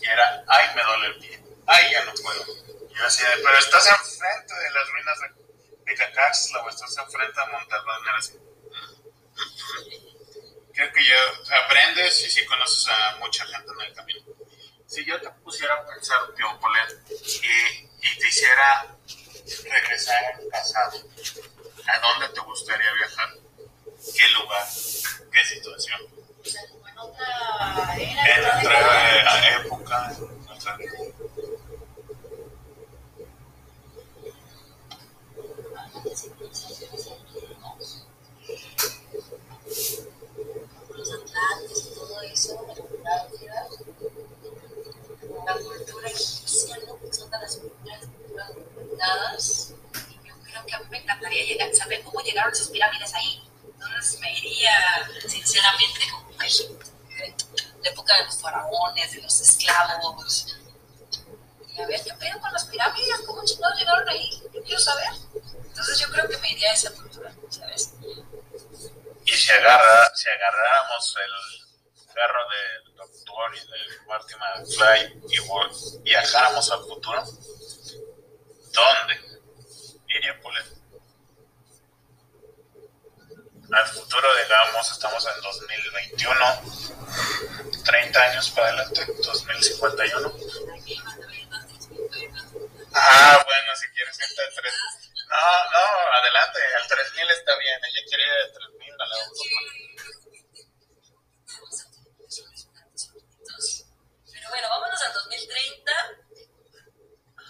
y era, ay, me duele el pie, ay, ya no puedo. Y yo decía, pero estás enfrente de las ruinas de, de Cacaxtla o estás enfrente de Monterrey. Era así. Creo que ya aprendes y sí conoces a mucha gente en el camino. Si yo te pusiera a pensar, tío Polet, y, y te hiciera regresar casado, ¿A dónde te gustaría viajar? ¿Qué lugar? ¿Qué situación? Pues en otra era. En otra época. En otra... Los atlantes y todo eso, la cultura egipcia, ¿no? son de las primeras culturas a mí me encantaría llegar, saber cómo llegaron esas pirámides ahí. Entonces me iría, sinceramente, como a la época de los faraones, de los esclavos. Y a ver, ¿qué pedo con las pirámides? ¿Cómo chingados llegaron ahí? Quiero saber. Entonces yo creo que me iría a esa cultura, ¿sabes? Y si, agarra, si agarráramos el carro del doctor y de Marty McFly y viajáramos al futuro, ¿dónde Al futuro, digamos, estamos en 2021, 30 años para adelante, 2051. Ah, bueno, si quieres irte al 3. No, no, adelante, al 3000 está bien. Ella quiere ir al 3000 a la Pero bueno, vámonos al 2030.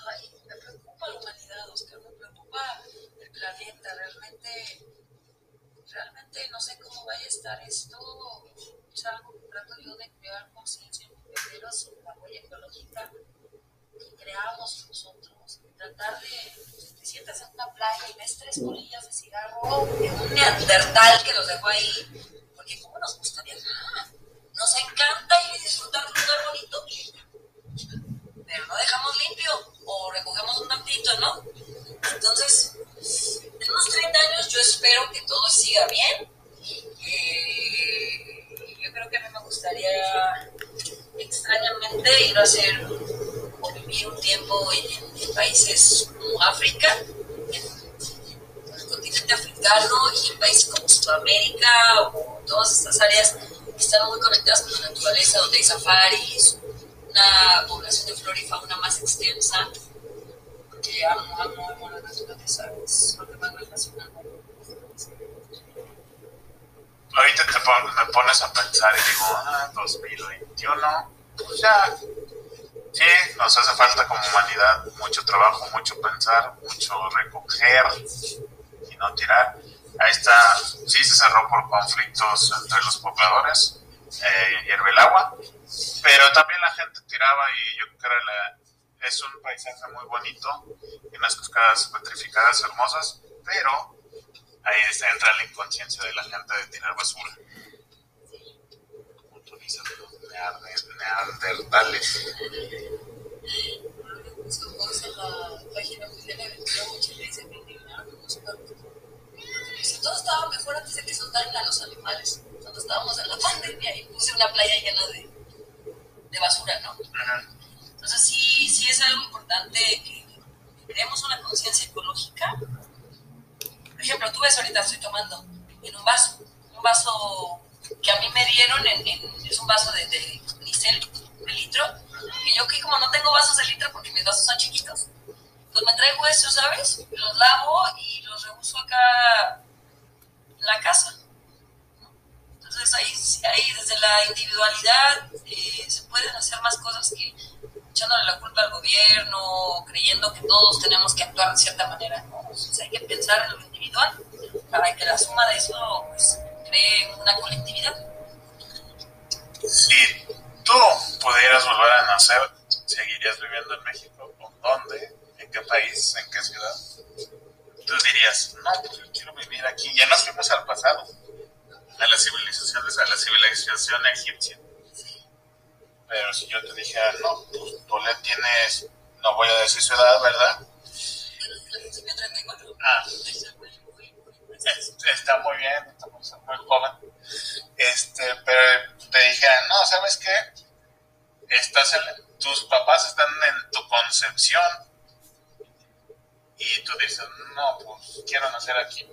Ay, me preocupa la humanidad, Oscar, me preocupa el planeta. Realmente, realmente no sé cómo vaya a estar esto. Es algo que trato yo de crear conciencia en primero sobre la huella ecológica que creamos nosotros. Tratar de, te sientas en una playa y ves tres colillas de cigarro de un neandertal que los dejó ahí. Porque ¿cómo nos gusta viajar? Nos encanta ir y disfrutar de un lugar bonito, pero no dejamos limpio o recogemos un tantito, ¿no? Entonces, en unos 30 años yo espero que todo siga bien. Eh, yo creo que a mí me gustaría extrañamente ir a hacer o vivir un tiempo en, países como África, en el continente africano y en países como Sudamérica o todas estas áreas que están muy conectadas con la naturaleza, donde hay safaris, una población de flora y fauna más extensa. Que amo, amo, amo la me. Ahorita te pon, me pones a pensar y digo, ah, 2021, pues ya, sí, nos hace falta como humanidad mucho trabajo, mucho pensar, mucho recoger y no tirar. Ahí está, sí se cerró por conflictos entre los pobladores, eh, hierve el agua, pero también la gente tiraba y yo creo que era la, es un paisaje muy bonito y unas cascadas petrificadas hermosas, pero ahí entra la inconsciencia de la gente de tirar basura. Utilizan los neandertales. Ojos en la página oficial de Aventura mucha gente se me indignaron los perros. Dice, todo estaba mejor antes de que soltaran a los animales. Cuando estábamos en la pandemia y puse una playa llena de, de basura, ¿no? Ujú. Entonces sí, sí es algo importante que, una conciencia ecológica. Por ejemplo, tú ves ahorita estoy tomando en un vaso, un vaso que a mí me dieron, en- es un vaso de, de Nicel, de litro, que yo que como no tengo vasos de litro porque mis vasos son chiquitos, pues me traigo esos, ¿sabes? Los lavo y los reuso acá en la casa. Entonces ahí, ahí desde la individualidad eh, se pueden hacer más cosas que echándole la culpa al gobierno, creyendo que todos tenemos que actuar de cierta manera. ¿no? Entonces hay que pensar en lo individual para que la suma de eso pues, cree una colectividad. Si tú pudieras volver a nacer, ¿seguirías viviendo en México? ¿O dónde? ¿En qué país? ¿En qué ciudad? Tú dirías, no, pues yo quiero vivir aquí. Ya nos fuimos al pasado, a la civilización, a la civilización egipcia. Pero si yo te dijera, no, pues tú le tienes, no voy a decir ciudad, ¿verdad? Principio 34. Ah, muy, está muy bien, estamos muy joven. Este, pero te dijera, no, ¿sabes qué? Estás en- tus papás están en tu concepción y tú dices, no, pues quiero nacer aquí.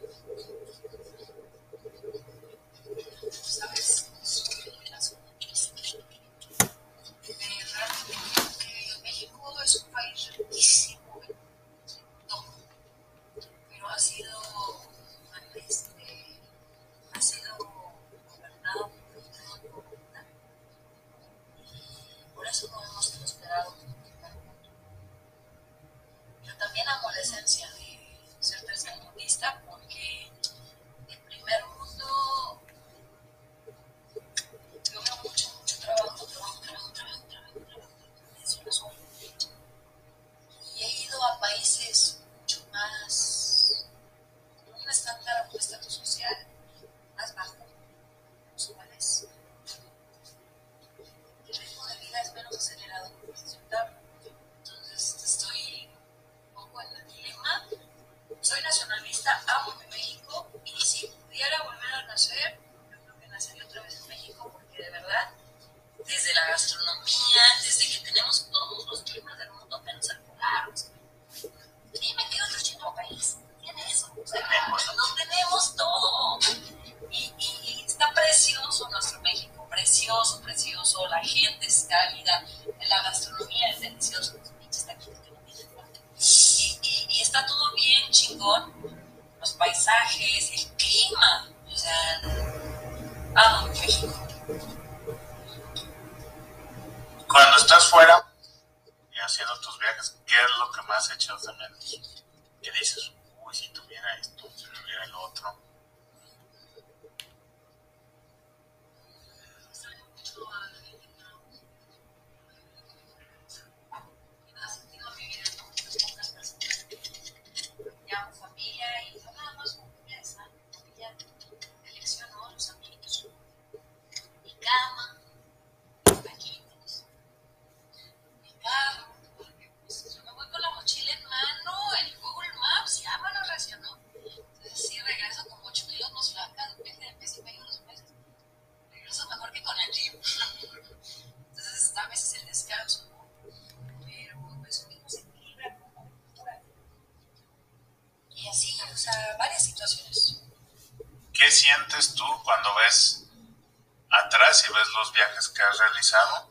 realizado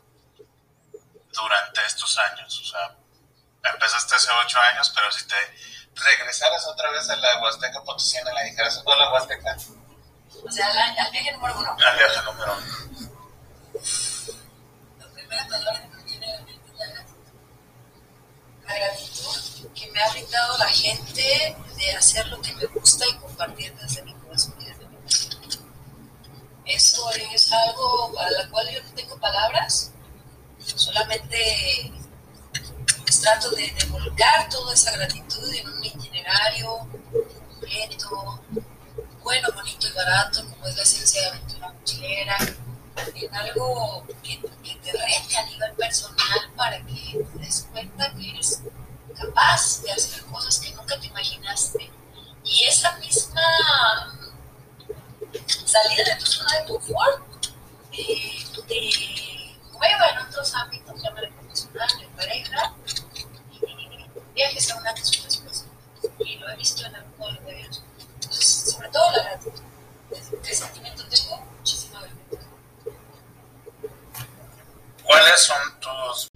durante estos años. O sea, empezaste hace ocho años, pero si te regresaras otra vez a la Huasteca Potosina, la dijeras, la Huasteca. O sea, al viaje número uno. Al viaje número uno. palabras, solamente pues, trato de, volcar toda esa gratitud en un itinerario completo, bueno, bonito y barato, como es la esencia de aventura mochilera, en algo que, te rete a nivel personal para que te des cuenta que eres capaz de hacer cosas que nunca te imaginaste. Y esa misma salida de tu zona de confort eh, este, eh, juega en otros ámbitos, llámale profesional, de pareja, viajes a una de sus. Y lo he visto en algunos de ellos. Entonces, sobre todo la gratitud. ¿Qué sentimiento tengo? Muchísima gratitud. ¿Cuáles son tus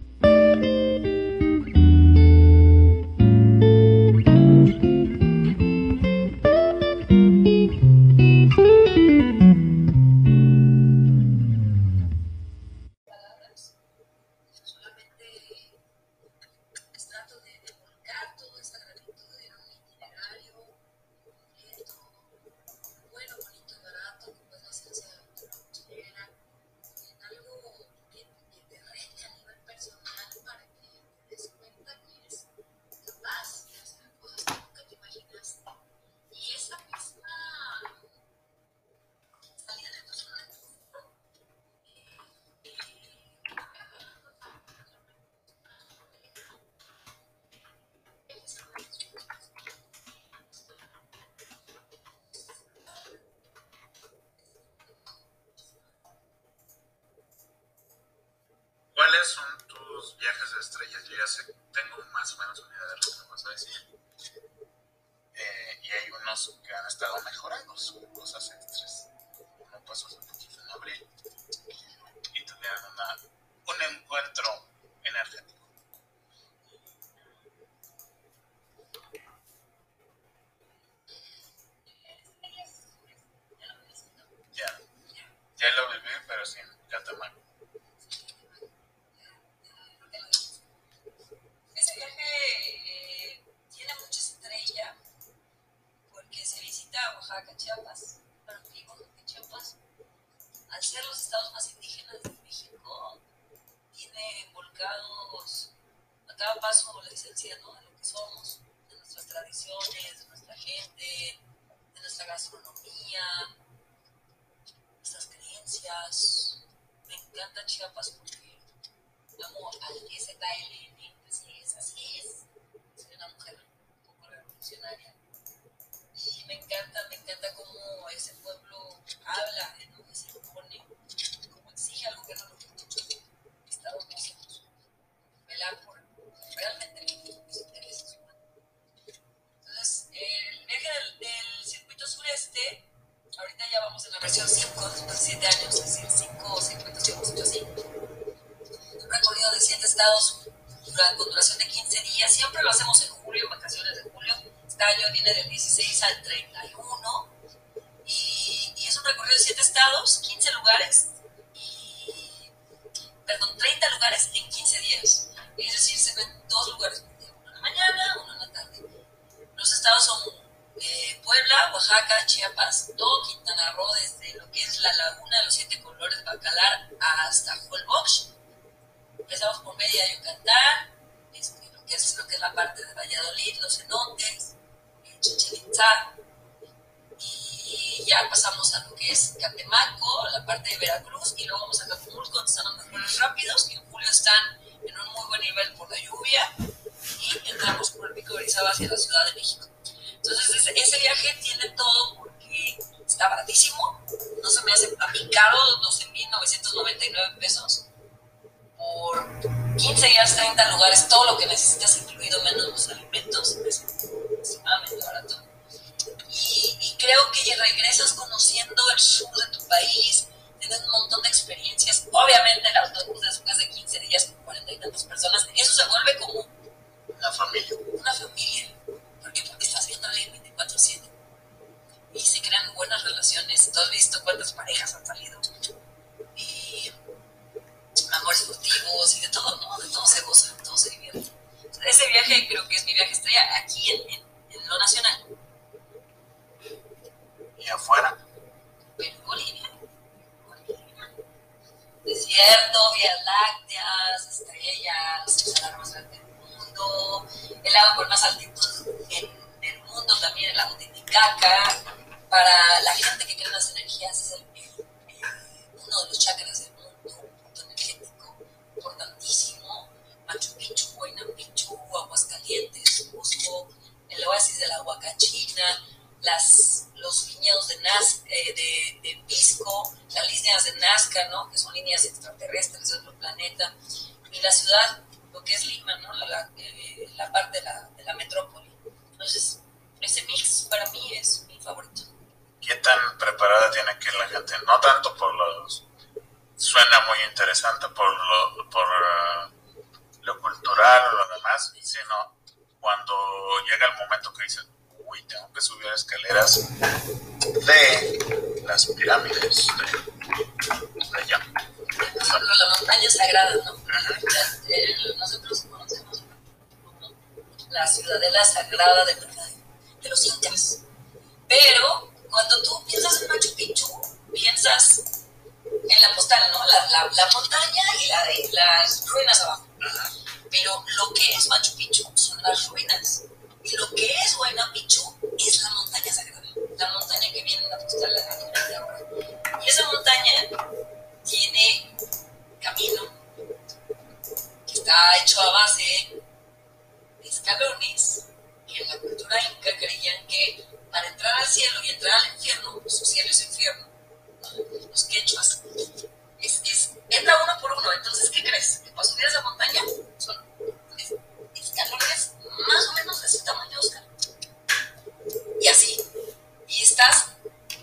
recorrido de siete estados con duración de 15 días. Siempre lo hacemos en julio, vacaciones de julio. Este año viene del 16 al 31. Y, y es un recorrido de siete estados, 15 lugares. Y, perdón, 30 lugares en 15 días. Es decir, se ven dos lugares, uno en la mañana, uno en la tarde. Los estados son eh, Puebla, Oaxaca, Chiapas, todo Quintana Roo, desde lo que es la laguna de los siete colores, Bacalar, hasta Holbox. Empezamos por media Yucatán, este, lo, que es, lo que es la parte de Valladolid, los cenotes, Chichen Itza, y ya pasamos a lo que es Catemaco, la parte de Veracruz, y luego vamos a Acapulco, donde están los mejores rápidos, que en julio están en un muy buen nivel por la lluvia, y entramos por el pico de Orizaba hacia la Ciudad de México. Entonces, ese viaje tiene todo porque está baratísimo, no se me hace a mí caro, 12.999 pesos por 15 días, 30 lugares, todo lo que necesitas, incluido menos los alimentos, es extremadamente barato. Y, y, creo que regresas conociendo el sur de tu país, tienes un montón de experiencias. Obviamente, el autobús después de 15 días con 40 y tantas personas, eso se vuelve como una familia. Una familia. ¿Por qué? Porque estás viendo a alguien 24-7 y se crean buenas relaciones. ¿Tú has visto cuántas parejas han salido? Amores furtivos y de todo, ¿no? De todo se goza, de todo se divierte. Ese viaje creo que es mi viaje estrella aquí en, en, en lo nacional. ¿Y afuera? Perú, Bolivia. Bolivia. Desierto, vías lácteas, estrellas, el lago más grande del mundo, el lago con más altitud en el mundo, también el lago Titicaca. Para la gente que cree en las energías, es el, el, uno de los chakras del mundo, un punto energético importantísimo. Machu Picchu, Huayna Picchu, Aguascalientes, Cusco, el oasis de la Huacachina, las, los viñedos de, Naz, eh, de, de, Pisco, las líneas de Nazca, ¿no? que son líneas extraterrestres de otro planeta, y la ciudad, lo que es Lima, ¿no? la, la, eh, la parte de la, de la, metrópoli. Entonces, ese mix para mí es mi favorito. ¿Qué tan preparada tiene que ir la gente? No tanto por los... Suena muy interesante por lo, por, uh, lo cultural o lo demás, sino cuando llega el momento que dicen, uy, tengo que subir escaleras de las pirámides de, de allá. La montaña sagrada, ¿no? Uh -huh. el, nosotros conocemos la ciudadela sagrada de, de los incas. Pero cuando tú piensas en Machu Picchu, piensas en la postal, ¿no? La, la, la montaña y la, las ruinas abajo. Pero lo que es Machu Picchu son las ruinas. Y lo que es Huayna Picchu es la montaña sagrada, la montaña que viene en la postal de ahora. Y esa montaña tiene camino que está hecho a base de escalones que en la cultura inca creían que para entrar al cielo y entrar al infierno, su cielo es infierno, los quechuas, es, es, entra uno por uno. Entonces, ¿qué crees? Que para subir esa montaña son escalones más o menos de ese tamaño, Oscar. Y así. Y estás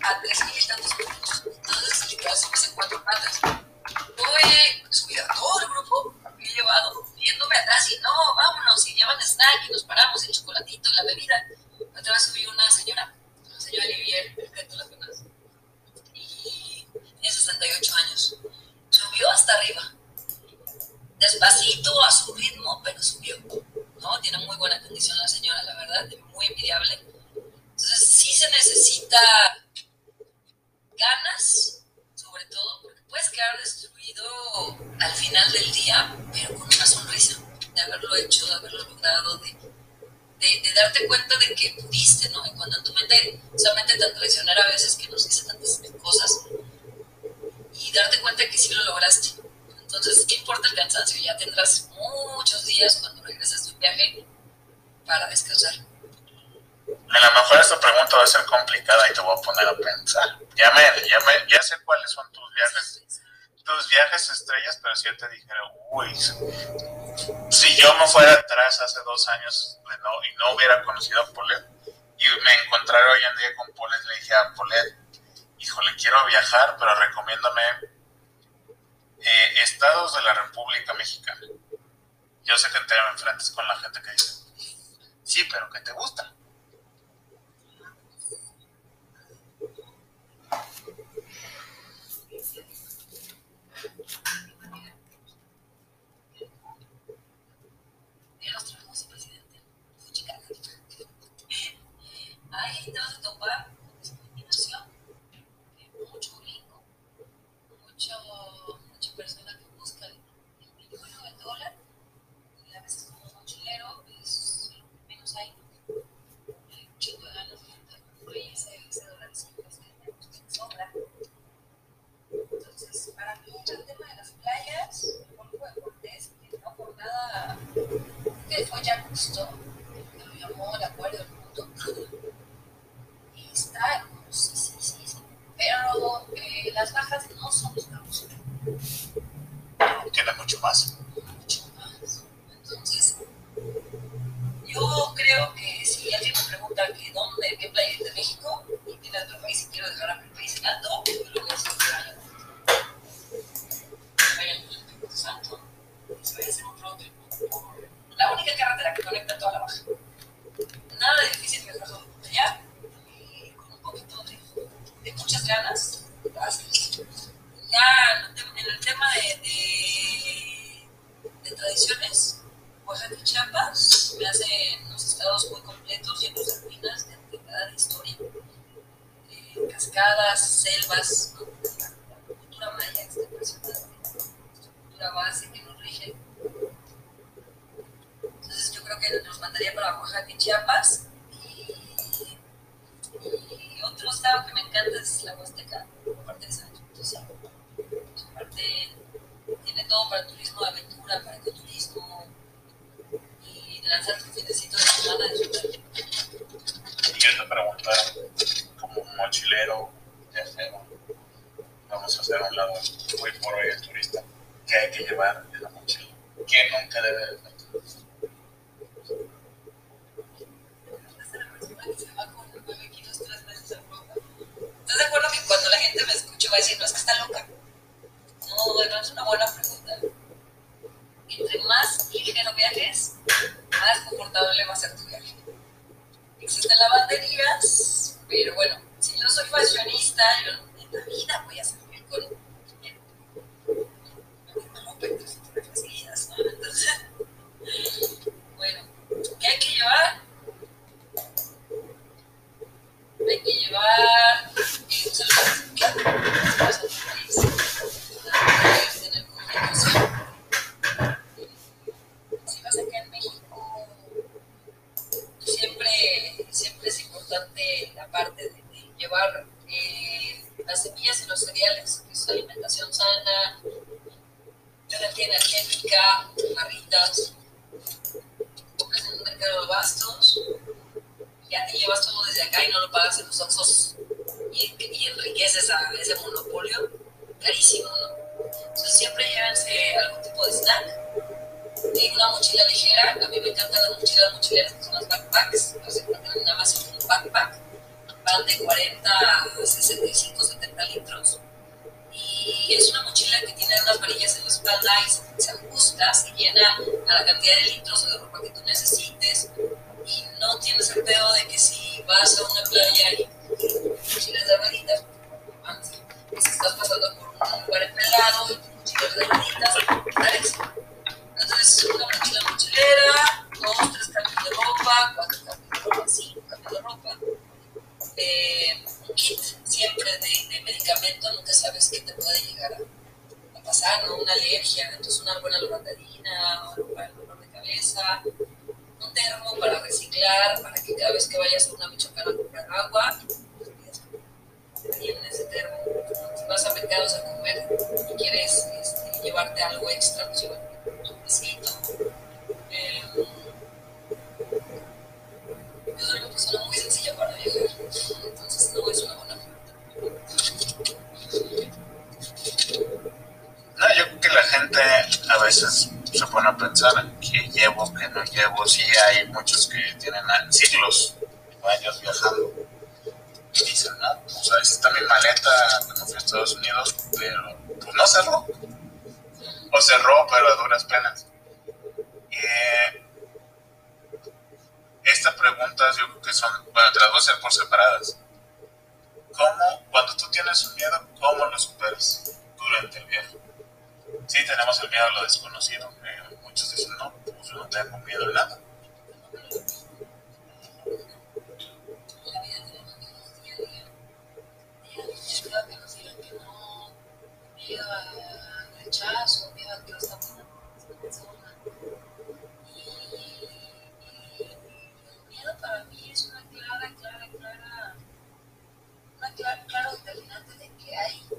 a tres mil y tantos metros. Entonces, literal, subes en cuatro patas. Yo he subido a todo el grupo, me he llevado, viéndome atrás y no, vámonos, y llevan snack y nos paramos, el chocolatito, la bebida. Otra vez subí una señora, la señora Olivier, perfecto, la conoces. Y tiene 68 años. Subió hasta arriba. Despacito, a su ritmo, pero subió. ¿no? Tiene muy buena condición la señora, la verdad, muy envidiable. Entonces sí se necesita ganas, sobre todo, porque puedes quedar destruido al final del día, pero con una sonrisa de haberlo hecho, de haberlo logrado, de, de, de darte cuenta de que pudiste, ¿no? Y cuando tu mente, esa mente tan traicionera a veces que nos dice tantas cosas, darte cuenta que sí lo lograste. Entonces, ¿qué importa el cansancio? Ya tendrás muchos días cuando regreses de un viaje para descansar. A lo mejor esta pregunta va a ser complicada y te voy a poner a pensar. Ya, me, ya, me, ya sé cuáles son tus viajes, tus viajes estrellas, pero si yo te dijera, uy, si yo me fuera atrás hace dos años de no, y no hubiera conocido a Polet y me encontrara hoy en día con Polet, le dije a Polet, híjole, quiero viajar, pero recomiéndame eh, estados de la República Mexicana. Yo sé que te enfrentas con la gente que dice, sí, pero que te gusta. Ahí te vas a topar con discriminación, mucho gringo, mucho, mucha persona que busca el peligro del dólar, y a veces como mochilero es lo que menos hay, hay un chico de ganas de juntar con ese, ese dolarcito es que tenemos que sobra. Entonces, para mí el tema de las playas, el Golfo de Cortés, que no por nada, que fue ya justo, que lo llamó el acuerdo del mundo está hermosísimo, pero eh, las bajas no son los campos. Tiene mucho más. Mucho más. Entonces, yo creo que si alguien me pregunta que dónde, qué playa de México, y tiene otro país y quiero dejar a mi país en alto, toda la baja. Nada de difícil viajar allá de muchas ganas. Ya en el tema de, de, tradiciones, Oaxaca y Chiapas me hacen unos estados muy completos, llenos de ruinas, de antigüedad, de historia, de cascadas, selvas, la cultura maya está impresionante, nuestra cultura base que nos rige. Entonces yo creo para Oaxaca y Chiapas y otro estado que me encanta es la Huasteca, aparte de San Potosí. Aparte, tiene todo para turismo de aventura, para ecoturismo y lanzar tu fitecito de semana de Y yo te preguntar, como mochilero, viajero, vamos a hacer un lado muy por hoy el turista, ¿qué hay que llevar en la mochila? ¿Qué nunca debe de de acuerdo que cuando la gente me escucha va a decir, no, es que está loca? No, bueno, es una buena pregunta. Entre más ligero viajes, más confortable va a ser tu viaje. Existen lavanderías, pero bueno, si yo soy fashionista, yo en la vida voy a salir con. Entonces, bueno, ¿qué hay que llevar? Hay que llevar tener comunicación. Si vas acá en México, siempre, siempre es importante la parte de, de llevar eh, las semillas y los cereales, que es alimentación sana, energía energética, barritas, compras en un mercado de bastos ya te llevas todo desde acá y no lo pagas en los oxos. Y, y enriqueces a ese monopolio, carísimo, ¿no? Entonces siempre llévense algún tipo de snack, eh, una mochila ligera, a mí me encantan las mochilas mochileras que son las backpacks, se encuentran en Amazon un backpack, van de 40 a 65, 70 litros. Y es una mochila que tiene unas varillas en la espalda y se ajusta, se llena a la cantidad de litros o de ropa que tú necesites no tienes el pedo de que si vas a una playa y mochilas de rueditas, si estás pasando por un lugar empelado y mochilas de rueditas, ¿sabes? Entonces, una mochila mochilera, dos, tres cambios de ropa, cuatro cambios de ropa, cinco cambios de ropa. Eh, un kit siempre de, de medicamento, nunca sabes qué te puede llegar a, pasar, ¿no? Una alergia, entonces una buena loratadina, algo para el dolor de cabeza, un termo para reciclar, para que cada vez que vayas a una michoacana a comprar agua, en ese termo. Si vas a mercados a comer y quieres este, llevarte algo extra, pues lleva tu besito. Eh, yo soy una persona muy sencilla para viajar, entonces no es una buena No, yo creo que la gente a veces se pone a pensar que llevo, que no llevo. Sí, hay muchos que tienen siglos, años viajando. Y dicen, no, o sea, está mi maleta cuando fui a Estados Unidos, pero pues no cerró. o cerró, pero a duras penas. Eh, estas preguntas yo creo que son, bueno, te las voy a hacer por separadas. ¿Cómo, cuando tú tienes un miedo, cómo lo superas durante el viaje? Sí, tenemos el miedo a lo desconocido. Eh, dicen, no, pues no tengo miedo a nada.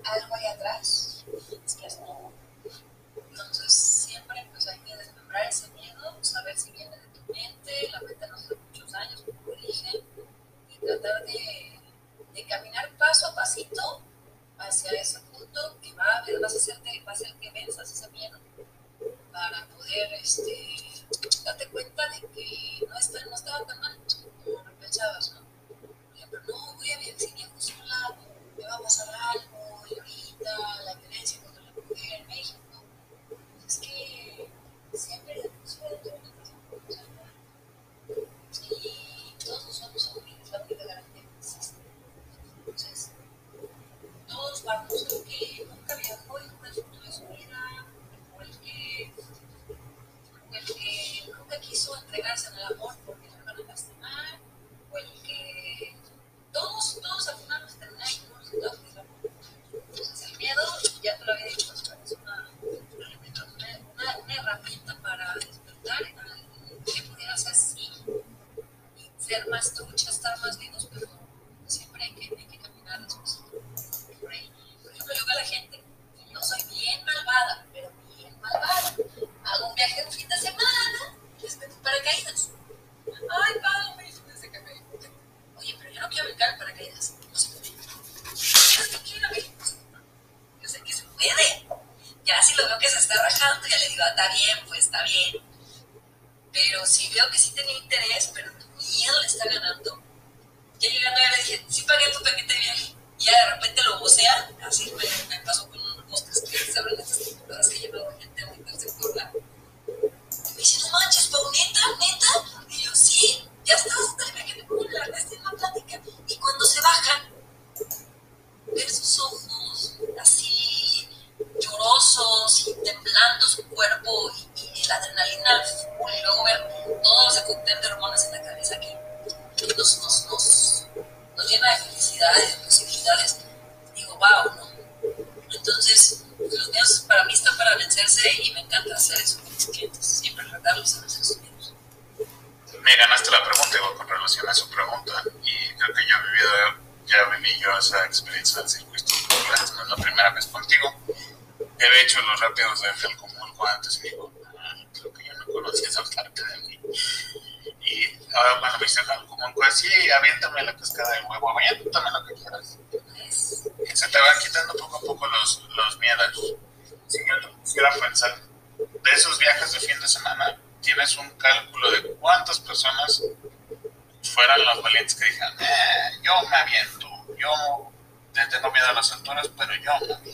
algo ahí atrás. Es que no. Ese miedo, saber si viene de tu mente, la mente nos hace muchos años, como dije, y tratar de, de caminar paso a pasito hacia ese punto que va, vas a hacerte, va a hacer que venzas ese miedo para poder este, darte cuenta de que no, está, no estaba tan mal como pensabas, ¿no? Por ejemplo, no, voy a vivir un lado, me va a pasar algo, y ahorita estar más vivos, pero siempre hay que, que caminar por ahí. Por ejemplo, yo veo a la gente, y yo soy bien malvada, pero bien malvada. Hago un viaje un fin de semana, les meto paracaídas. Ay, pago, me desde que me Oye, pero yo no quiero brincar paracaídas. No se puede. Que quiero. Yo sé que se puede. Ya si lo veo que se está rajando, ya le digo, está bien, pues está bien. Pero si veo que sí tenía interés, pero miedo le está ganando, ya llegando ya le dije, sí pagué tu paquete de viaje y ya de repente lo vocea, así aviéntame la cascada de huevo, aviéntame lo que quieras. Se te van quitando poco a poco los, los miedos. Si yo quisiera pensar, de esos viajes de fin de semana, tienes un cálculo de cuántas personas fueran los valientes que dijeran, eh, yo me aviento, yo le tengo miedo a las alturas, pero yo me aviento.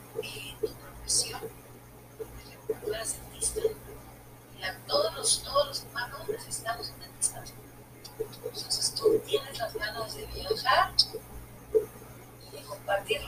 de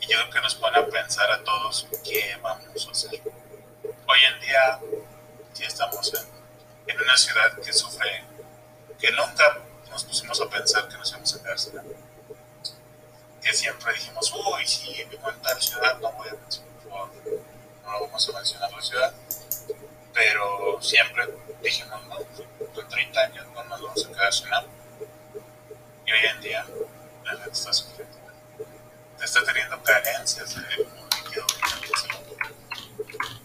Y yo creo que nos pone a pensar a todos qué vamos a hacer. Hoy en día ya estamos en, en una ciudad que sufre, que nunca nos pusimos a pensar que nos íbamos a quedar sin. Que siempre dijimos, uy, si vivo en tal ciudad, no voy a mencionar, vamos a mencionar la ciudad. Pero siempre dijimos, no, en 30 años no nos vamos a quedar sin agua. Y hoy en día la está sufriendo, está teniendo carencias de un líquido vital que se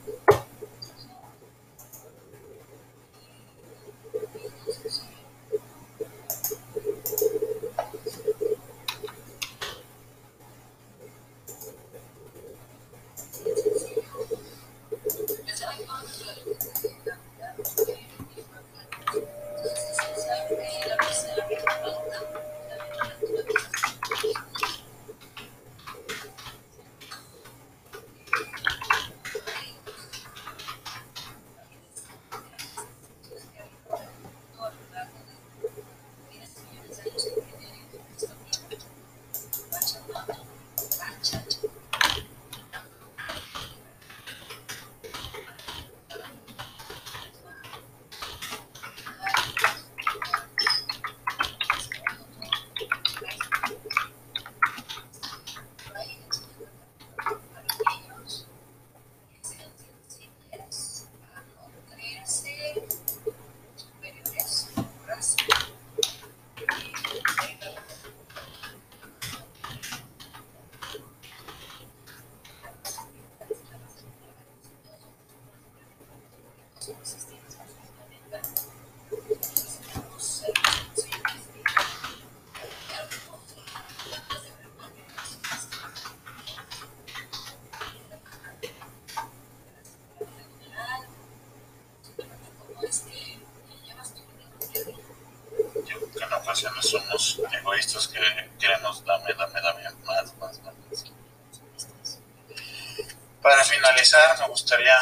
gustaría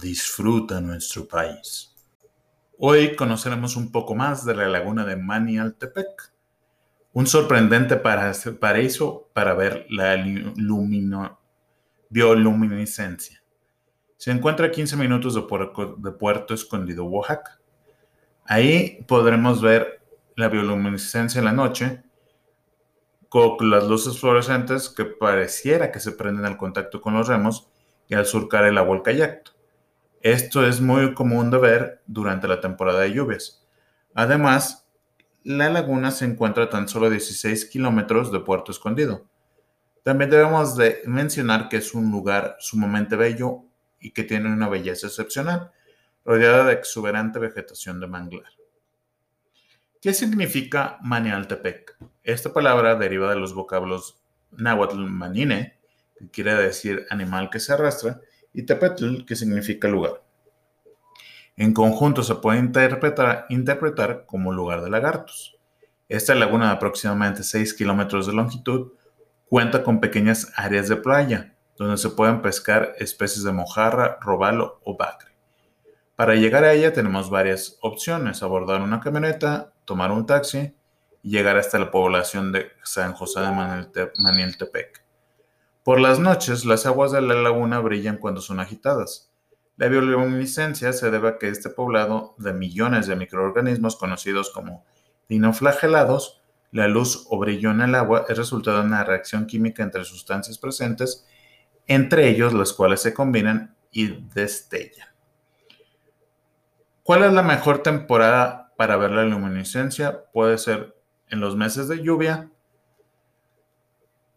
disfruta nuestro país. Hoy conoceremos un poco más de la laguna de Manialtepec, un sorprendente paraíso para ver la bioluminiscencia. Se encuentra a 15 minutos de Puerto Escondido, Oaxaca. Ahí podremos ver la bioluminiscencia en la noche con las luces fluorescentes que pareciera que se prenden al contacto con los remos y al surcar el agua al kayak. Esto es muy común de ver durante la temporada de lluvias. Además, la laguna se encuentra a tan solo 16 kilómetros de Puerto Escondido. También debemos de mencionar que es un lugar sumamente bello y que tiene una belleza excepcional, rodeada de exuberante vegetación de manglar. ¿Qué significa Manialtepec? Esta palabra deriva de los vocablos náhuatl manine, que quiere decir animal que se arrastra, y tepetl, que significa lugar. En conjunto se puede interpretar, como lugar de lagartos. Esta laguna de aproximadamente 6 kilómetros de longitud cuenta con pequeñas áreas de playa, donde se pueden pescar especies de mojarra, robalo o bagre. Para llegar a ella tenemos varias opciones, abordar una camioneta, tomar un taxi y llegar hasta la población de San José de Manieltepec. Por las noches, las aguas de la laguna brillan cuando son agitadas. La bioluminiscencia se debe a que este poblado de millones de microorganismos conocidos como dinoflagelados, la luz o brillo en el agua es resultado de una reacción química entre sustancias presentes, entre ellos las cuales se combinan y destellan. ¿Cuál es la mejor temporada para ver la luminiscencia puede ser en los meses de lluvia,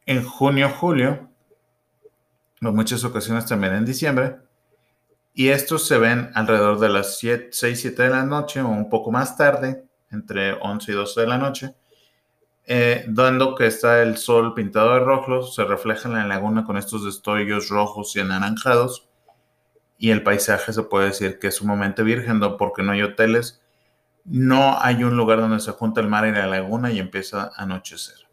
en junio, julio, en muchas ocasiones también en diciembre, y estos se ven alrededor de las 6, 7 de la noche o un poco más tarde, entre 11 y 12 de la noche, eh, dando que está el sol pintado de rojo, se refleja en la laguna con estos destellos rojos y anaranjados, y el paisaje se puede decir que es sumamente virgen, ¿no? porque no hay hoteles, no hay un lugar donde se junta el mar y la laguna y empieza a anochecer.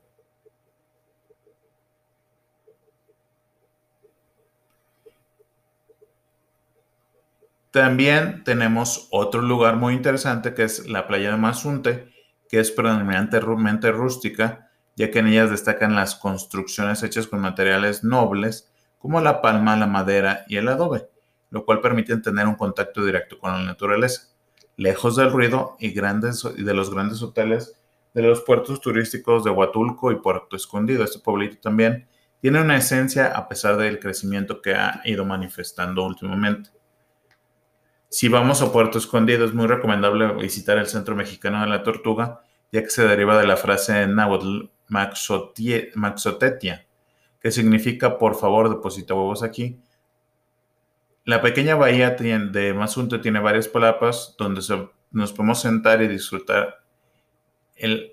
También tenemos otro lugar muy interesante que es la playa de Mazunte, que es predominantemente rústica, ya que en ellas destacan las construcciones hechas con materiales nobles como la palma, la madera y el adobe, lo cual permite tener un contacto directo con la naturaleza, lejos del ruido y, grandes, y de los grandes hoteles de los puertos turísticos de Huatulco y Puerto Escondido. Este pueblito también tiene una esencia a pesar del crecimiento que ha ido manifestando últimamente. Si vamos a Puerto Escondido, es muy recomendable visitar el Centro Mexicano de la Tortuga, ya que se deriva de la frase náhuatl maxotetia, que significa por favor deposita huevos aquí. La pequeña bahía de Mazunte tiene varias palapas donde nos podemos sentar y disfrutar el,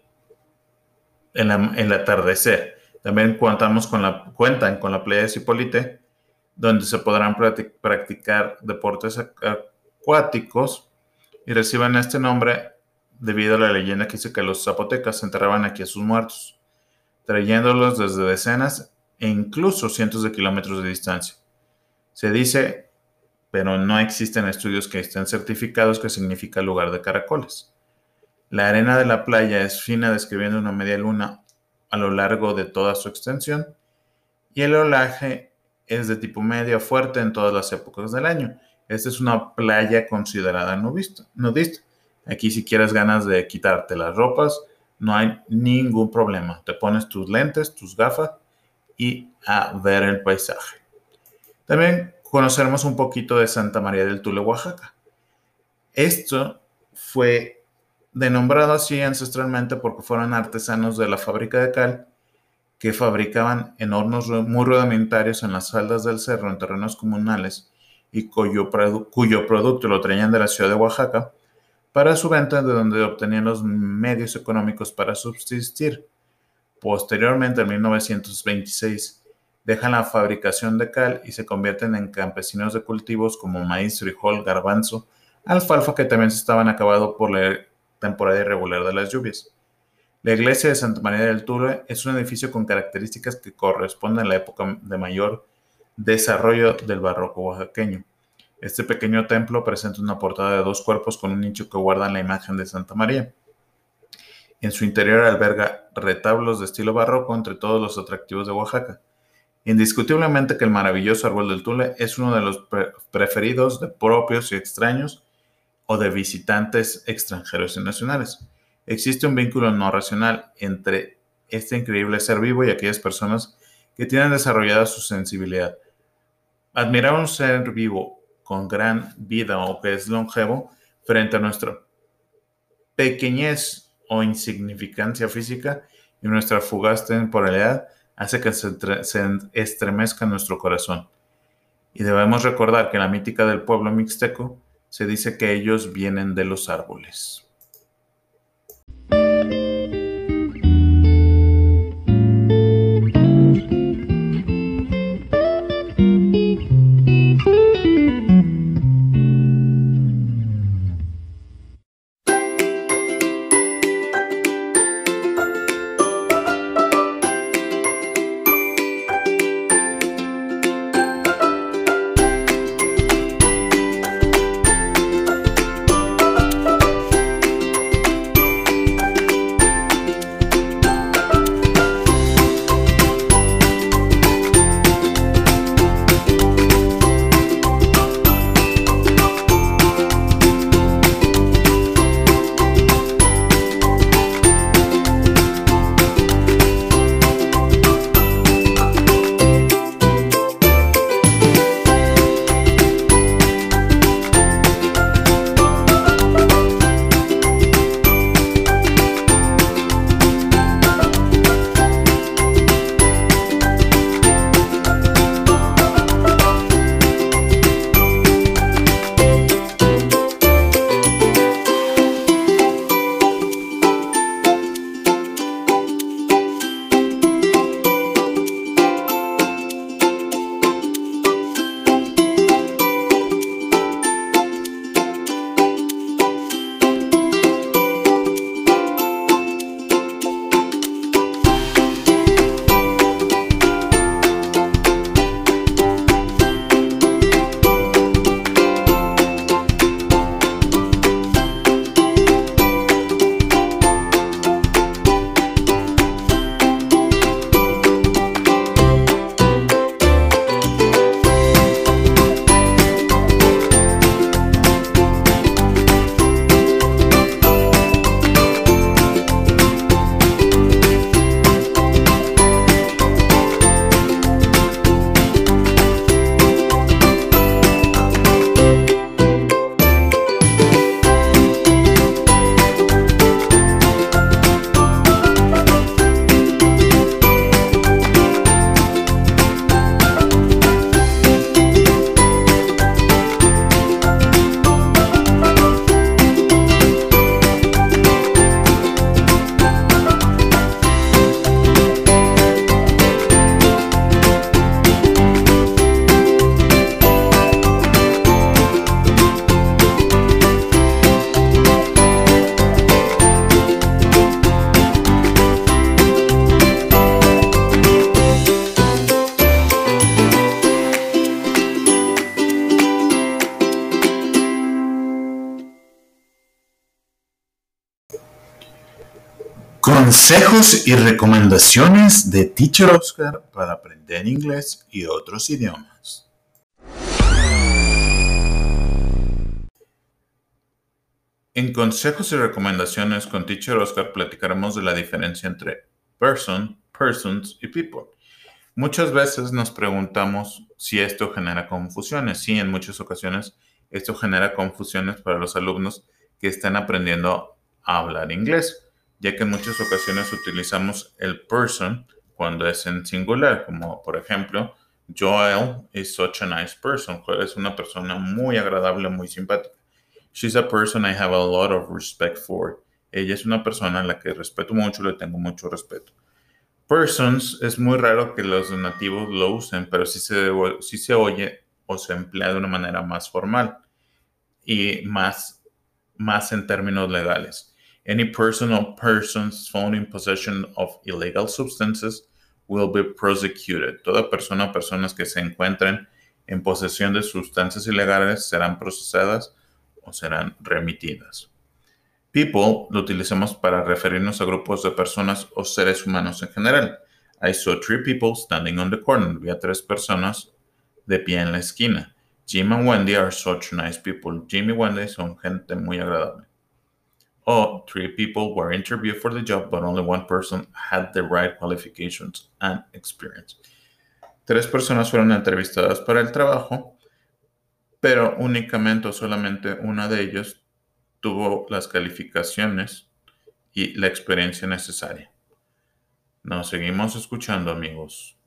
el, atardecer. También contamos con la, cuentan con la playa de Cipolite, donde se podrán practicar deportes acuáticos y reciben este nombre debido a la leyenda que dice que los zapotecas enterraban aquí a sus muertos, trayéndolos desde decenas e incluso cientos de kilómetros de distancia. Se dice, pero no existen estudios que estén certificados que significa lugar de caracoles. La arena de la playa es fina describiendo una media luna a lo largo de toda su extensión y el olaje es de tipo medio fuerte en todas las épocas del año esta es una playa considerada nudista. Aquí si quieres ganas de quitarte las ropas, no hay ningún problema. Te pones tus lentes, tus gafas y a ver el paisaje. También conoceremos un poquito de Santa María del Tule, Oaxaca. Esto fue denombrado así ancestralmente porque fueron artesanos de la fábrica de cal que fabricaban en hornos muy rudimentarios en las faldas del cerro en terrenos comunales y cuyo, producto lo traían de la ciudad de Oaxaca para su venta, de donde obtenían los medios económicos para subsistir. Posteriormente, en 1926, dejan la fabricación de cal y se convierten en campesinos de cultivos como maíz, frijol, garbanzo, alfalfa que también se estaban acabando por la temporada irregular de las lluvias. La iglesia de Santa María del Ture es un edificio con características que corresponden a la época de mayor Desarrollo del barroco oaxaqueño. Este pequeño templo presenta una portada de dos cuerpos con un nicho que guardan la imagen de Santa María. En su interior alberga retablos de estilo barroco entre todos los atractivos de Oaxaca. Indiscutiblemente que el maravilloso árbol del Tule es uno de los preferidos de propios y extraños o de visitantes extranjeros y nacionales. Existe un vínculo no racional entre este increíble ser vivo y aquellas personas que tienen desarrollada su sensibilidad. Admirar un ser vivo con gran vida o que es longevo frente a nuestra pequeñez o insignificancia física y nuestra fugaz temporalidad hace que se, estremezca nuestro corazón. Y debemos recordar que en la mítica del pueblo mixteco se dice que ellos vienen de los árboles. Consejos y recomendaciones de Teacher Oscar para aprender inglés y otros idiomas. En consejos y recomendaciones con Teacher Oscar platicaremos de la diferencia entre person, persons y people. Muchas veces nos preguntamos si esto genera confusiones. Sí, en muchas ocasiones esto genera confusiones para los alumnos que están aprendiendo a hablar inglés ya que en muchas ocasiones utilizamos el person cuando es en singular, como por ejemplo, Joel is such a nice person. Es una persona muy agradable, muy simpática. She's a person I have a lot of respect for. Ella es una persona a la que respeto mucho, le tengo mucho respeto. Persons es muy raro que los nativos lo usen, pero sí se, se oye o se emplea de una manera más formal y más, más en términos legales. Any person or persons found in possession of illegal substances will be prosecuted. Toda persona o personas que se encuentren en posesión de sustancias ilegales serán procesadas o serán remitidas. People lo utilizamos para referirnos a grupos de personas o seres humanos en general. I saw three people standing on the corner. Vi a tres personas de pie en la esquina. Jim and Wendy are such nice people. Jim y Wendy son gente muy agradable oh, three people were interviewed for the job, but only one person had the right qualifications and experience. Tres personas fueron entrevistadas para el trabajo, pero únicamente o solamente una de ellas tuvo las calificaciones y la experiencia necesaria. Nos seguimos escuchando, amigos.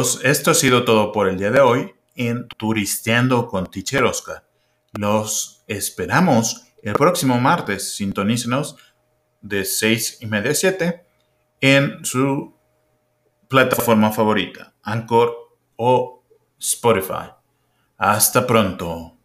Esto ha sido todo por el día de hoy en Turisteando con Teacher Oscar. Los esperamos el próximo martes. Sintonícenos de 6 y media a 7 en su plataforma favorita, Anchor o Spotify. Hasta pronto.